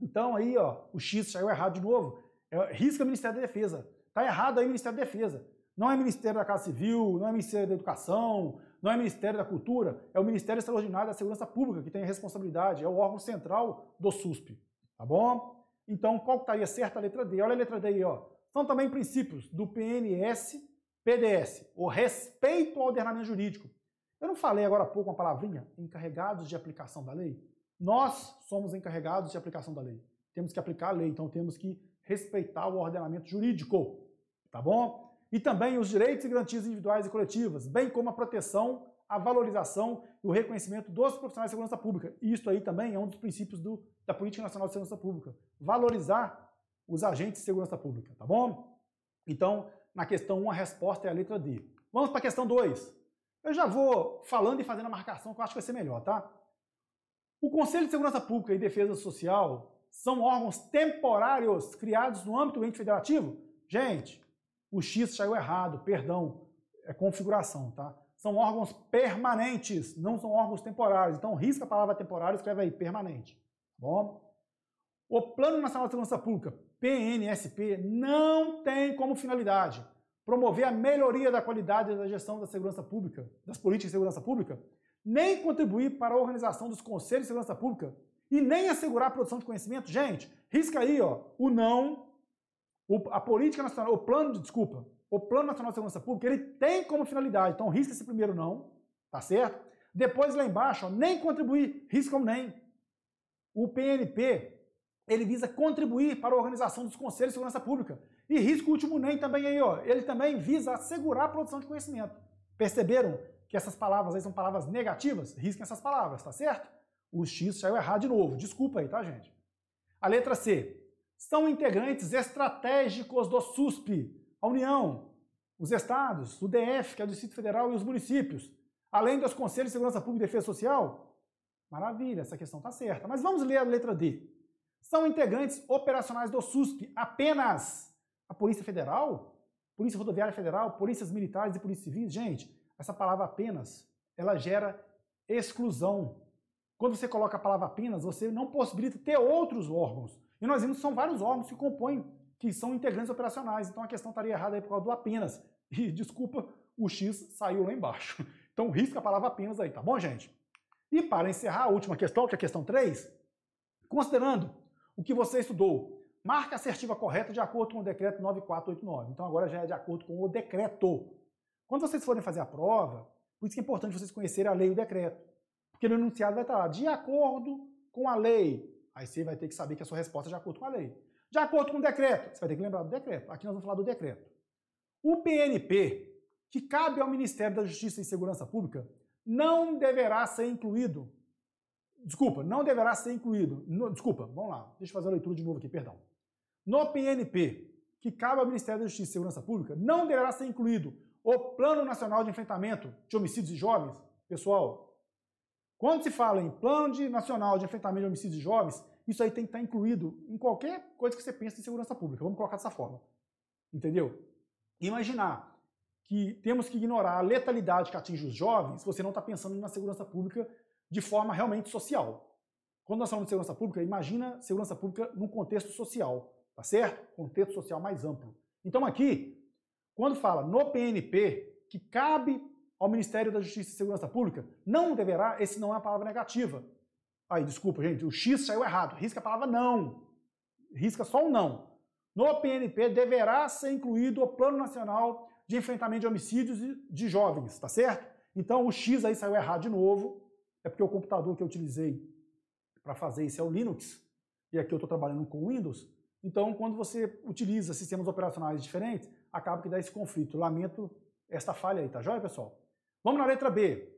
Então aí, ó, o X saiu errado de novo. É, o Ministério da Defesa. Tá errado aí o Ministério da Defesa. Não é Ministério da Casa Civil, não é Ministério da Educação, não é Ministério da Cultura, é o Ministério Extraordinário da Segurança Pública que tem a responsabilidade, é o órgão central do SUSP. Tá bom? Então, qual estaria certa a letra D? Olha a letra D aí, ó. São também princípios do PNS, PDS, o respeito ao ordenamento jurídico. Eu não falei agora há pouco uma palavrinha, encarregados de aplicação da lei? Nós somos encarregados de aplicação da lei. Temos que aplicar a lei, então temos que respeitar o ordenamento jurídico, tá bom? E também os direitos e garantias individuais e coletivas, bem como a proteção, a valorização e o reconhecimento dos profissionais de segurança pública. E isso aí também é um dos princípios do, da Política Nacional de Segurança Pública. Valorizar os agentes de segurança pública, tá bom? Então, na questão 1, a resposta é a letra D. Vamos para a questão 2. Eu já vou falando e fazendo a marcação que eu acho que vai ser melhor, tá? O Conselho de Segurança Pública e Defesa Social são órgãos temporários criados no âmbito do ente federativo? Gente, o X saiu errado, perdão, é configuração, tá? São órgãos permanentes, não são órgãos temporários. Então, risca a palavra temporário e escreve aí, permanente. Tá bom? O Plano Nacional de Segurança Pública, PNSP, não tem como finalidade promover a melhoria da qualidade da gestão da segurança pública, das políticas de segurança pública, nem contribuir para a organização dos conselhos de segurança pública e nem assegurar a produção de conhecimento. Gente, risca aí, ó, o não, o, a política nacional, o plano de, desculpa, o plano nacional de segurança pública, ele tem como finalidade, então risca esse primeiro não, tá certo? Depois lá embaixo, ó, nem contribuir, risca o nem. O PNP, ele visa contribuir para a organização dos conselhos de segurança pública. E risca o último nem também aí, ó, ele também visa assegurar a produção de conhecimento. Perceberam que essas palavras aí são palavras negativas, risquem essas palavras, tá certo? O X saiu errado de novo, desculpa aí, tá, gente? A letra C. São integrantes estratégicos do SUSP, a União, os estados, o DF, que é o Distrito Federal, e os municípios, além dos Conselhos de Segurança Pública e Defesa Social. Maravilha, essa questão está certa. Mas vamos ler a letra D. São integrantes operacionais do SUSP apenas a Polícia Federal, Polícia Rodoviária Federal, Polícias Militares e Polícia Civis. Gente, essa palavra apenas, ela gera exclusão. Quando você coloca a palavra apenas, você não possibilita ter outros órgãos. E nós vimos que são vários órgãos que compõem, que são integrantes operacionais. Então a questão estaria errada aí por causa do apenas. E, desculpa, o X saiu lá embaixo. Então risca a palavra apenas aí, tá bom, gente? E para encerrar a última questão, que é a questão 3, considerando o que você estudou, marca assertiva correta de acordo com o decreto 9489. Então agora já é de acordo com o decreto. Quando vocês forem fazer a prova, por isso que é importante vocês conhecerem a lei e o decreto. Porque no enunciado vai estar lá, de acordo com a lei. Aí você vai ter que saber que a sua resposta é de acordo com a lei. De acordo com o decreto, você vai ter que lembrar do decreto. Aqui nós vamos falar do decreto. O PNP, que cabe ao Ministério da Justiça e Segurança Pública, não deverá ser incluído. Desculpa, não deverá ser incluído. No, desculpa, vamos lá. Deixa eu fazer a leitura de novo aqui, perdão. No PNP, que cabe ao Ministério da Justiça e Segurança Pública, não deverá ser incluído o Plano Nacional de Enfrentamento de Homicídios de Jovens, pessoal, quando se fala em Plano de Nacional de Enfrentamento de Homicídios de Jovens, isso aí tem que estar incluído em qualquer coisa que você pense em segurança pública. Vamos colocar dessa forma. Entendeu? Imaginar que temos que ignorar a letalidade que atinge os jovens você não está pensando na segurança pública de forma realmente social. Quando nós falamos de segurança pública, imagina segurança pública num contexto social, tá certo? Contexto social mais amplo. Então aqui, quando fala no PNP que cabe ao Ministério da Justiça e Segurança Pública, não deverá, esse não é uma palavra negativa. Aí, desculpa, gente, o X saiu errado. Risca a palavra não. Risca só o não. No PNP deverá ser incluído o Plano Nacional de Enfrentamento de Homicídios de Jovens, tá certo? Então o X aí saiu errado de novo. É porque o computador que eu utilizei para fazer isso é o Linux. E aqui eu estou trabalhando com Windows. Então, quando você utiliza sistemas operacionais diferentes, acaba que dá esse conflito. Lamento esta falha aí, tá joia, pessoal? Vamos na letra B.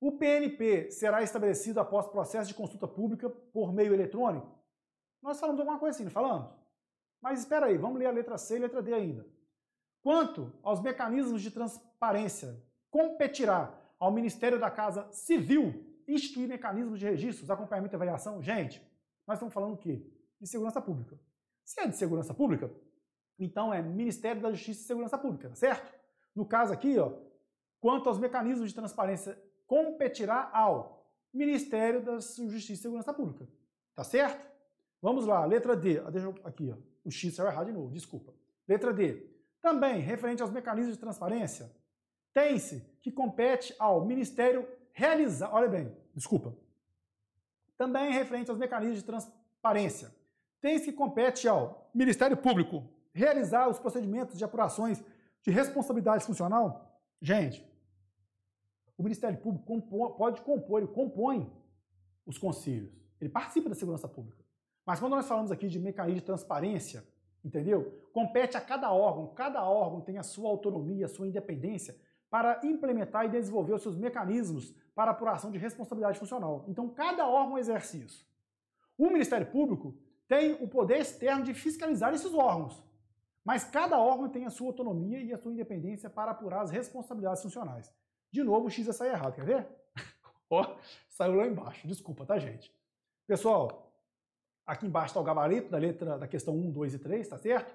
O PNP será estabelecido após processo de consulta pública por meio eletrônico? Nós falamos alguma coisa assim, não falamos? Mas espera aí, vamos ler a letra C e a letra D ainda. Quanto aos mecanismos de transparência, competirá ao Ministério da Casa Civil instituir mecanismos de registros, acompanhamento e avaliação? Gente, nós estamos falando o quê? De segurança pública. Se é de segurança pública, então é Ministério da Justiça e Segurança Pública, certo? No caso aqui, ó, quanto aos mecanismos de transparência, competirá ao Ministério da Justiça e Segurança Pública. Tá certo? Vamos lá, letra D. Ah, deixa eu, aqui, ó. O X saiu errado de novo, desculpa. Letra D. Também, referente aos mecanismos de transparência, tem-se que compete ao Ministério realizar. Olha bem, desculpa. Também referente aos mecanismos de transparência, tem-se que compete ao Ministério Público realizar os procedimentos de apurações de responsabilidade funcional. Gente, o Ministério Público pode compor, ele compõe os conselhos, ele participa da segurança pública. Mas quando nós falamos aqui de mecanismo de transparência, entendeu? Compete a cada órgão, cada órgão tem a sua autonomia, a sua independência para implementar e desenvolver os seus mecanismos para apuração de responsabilidade funcional. Então, cada órgão exerce isso. O Ministério Público tem o poder externo de fiscalizar esses órgãos, mas cada órgão tem a sua autonomia e a sua independência para apurar as responsabilidades funcionais. De novo, o X ia sair errado, quer ver? Ó, saiu lá embaixo, desculpa, tá, gente? Pessoal, aqui embaixo está o gabarito da letra da questão 1, 2 e 3, tá certo?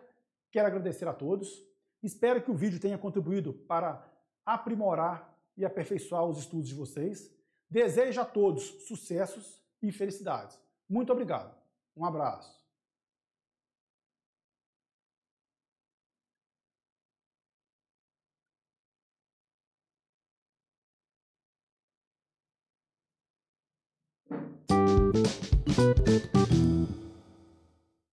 Quero agradecer a todos. Espero que o vídeo tenha contribuído para aprimorar e aperfeiçoar os estudos de vocês. Desejo a todos sucessos e felicidades. Muito obrigado. Um abraço.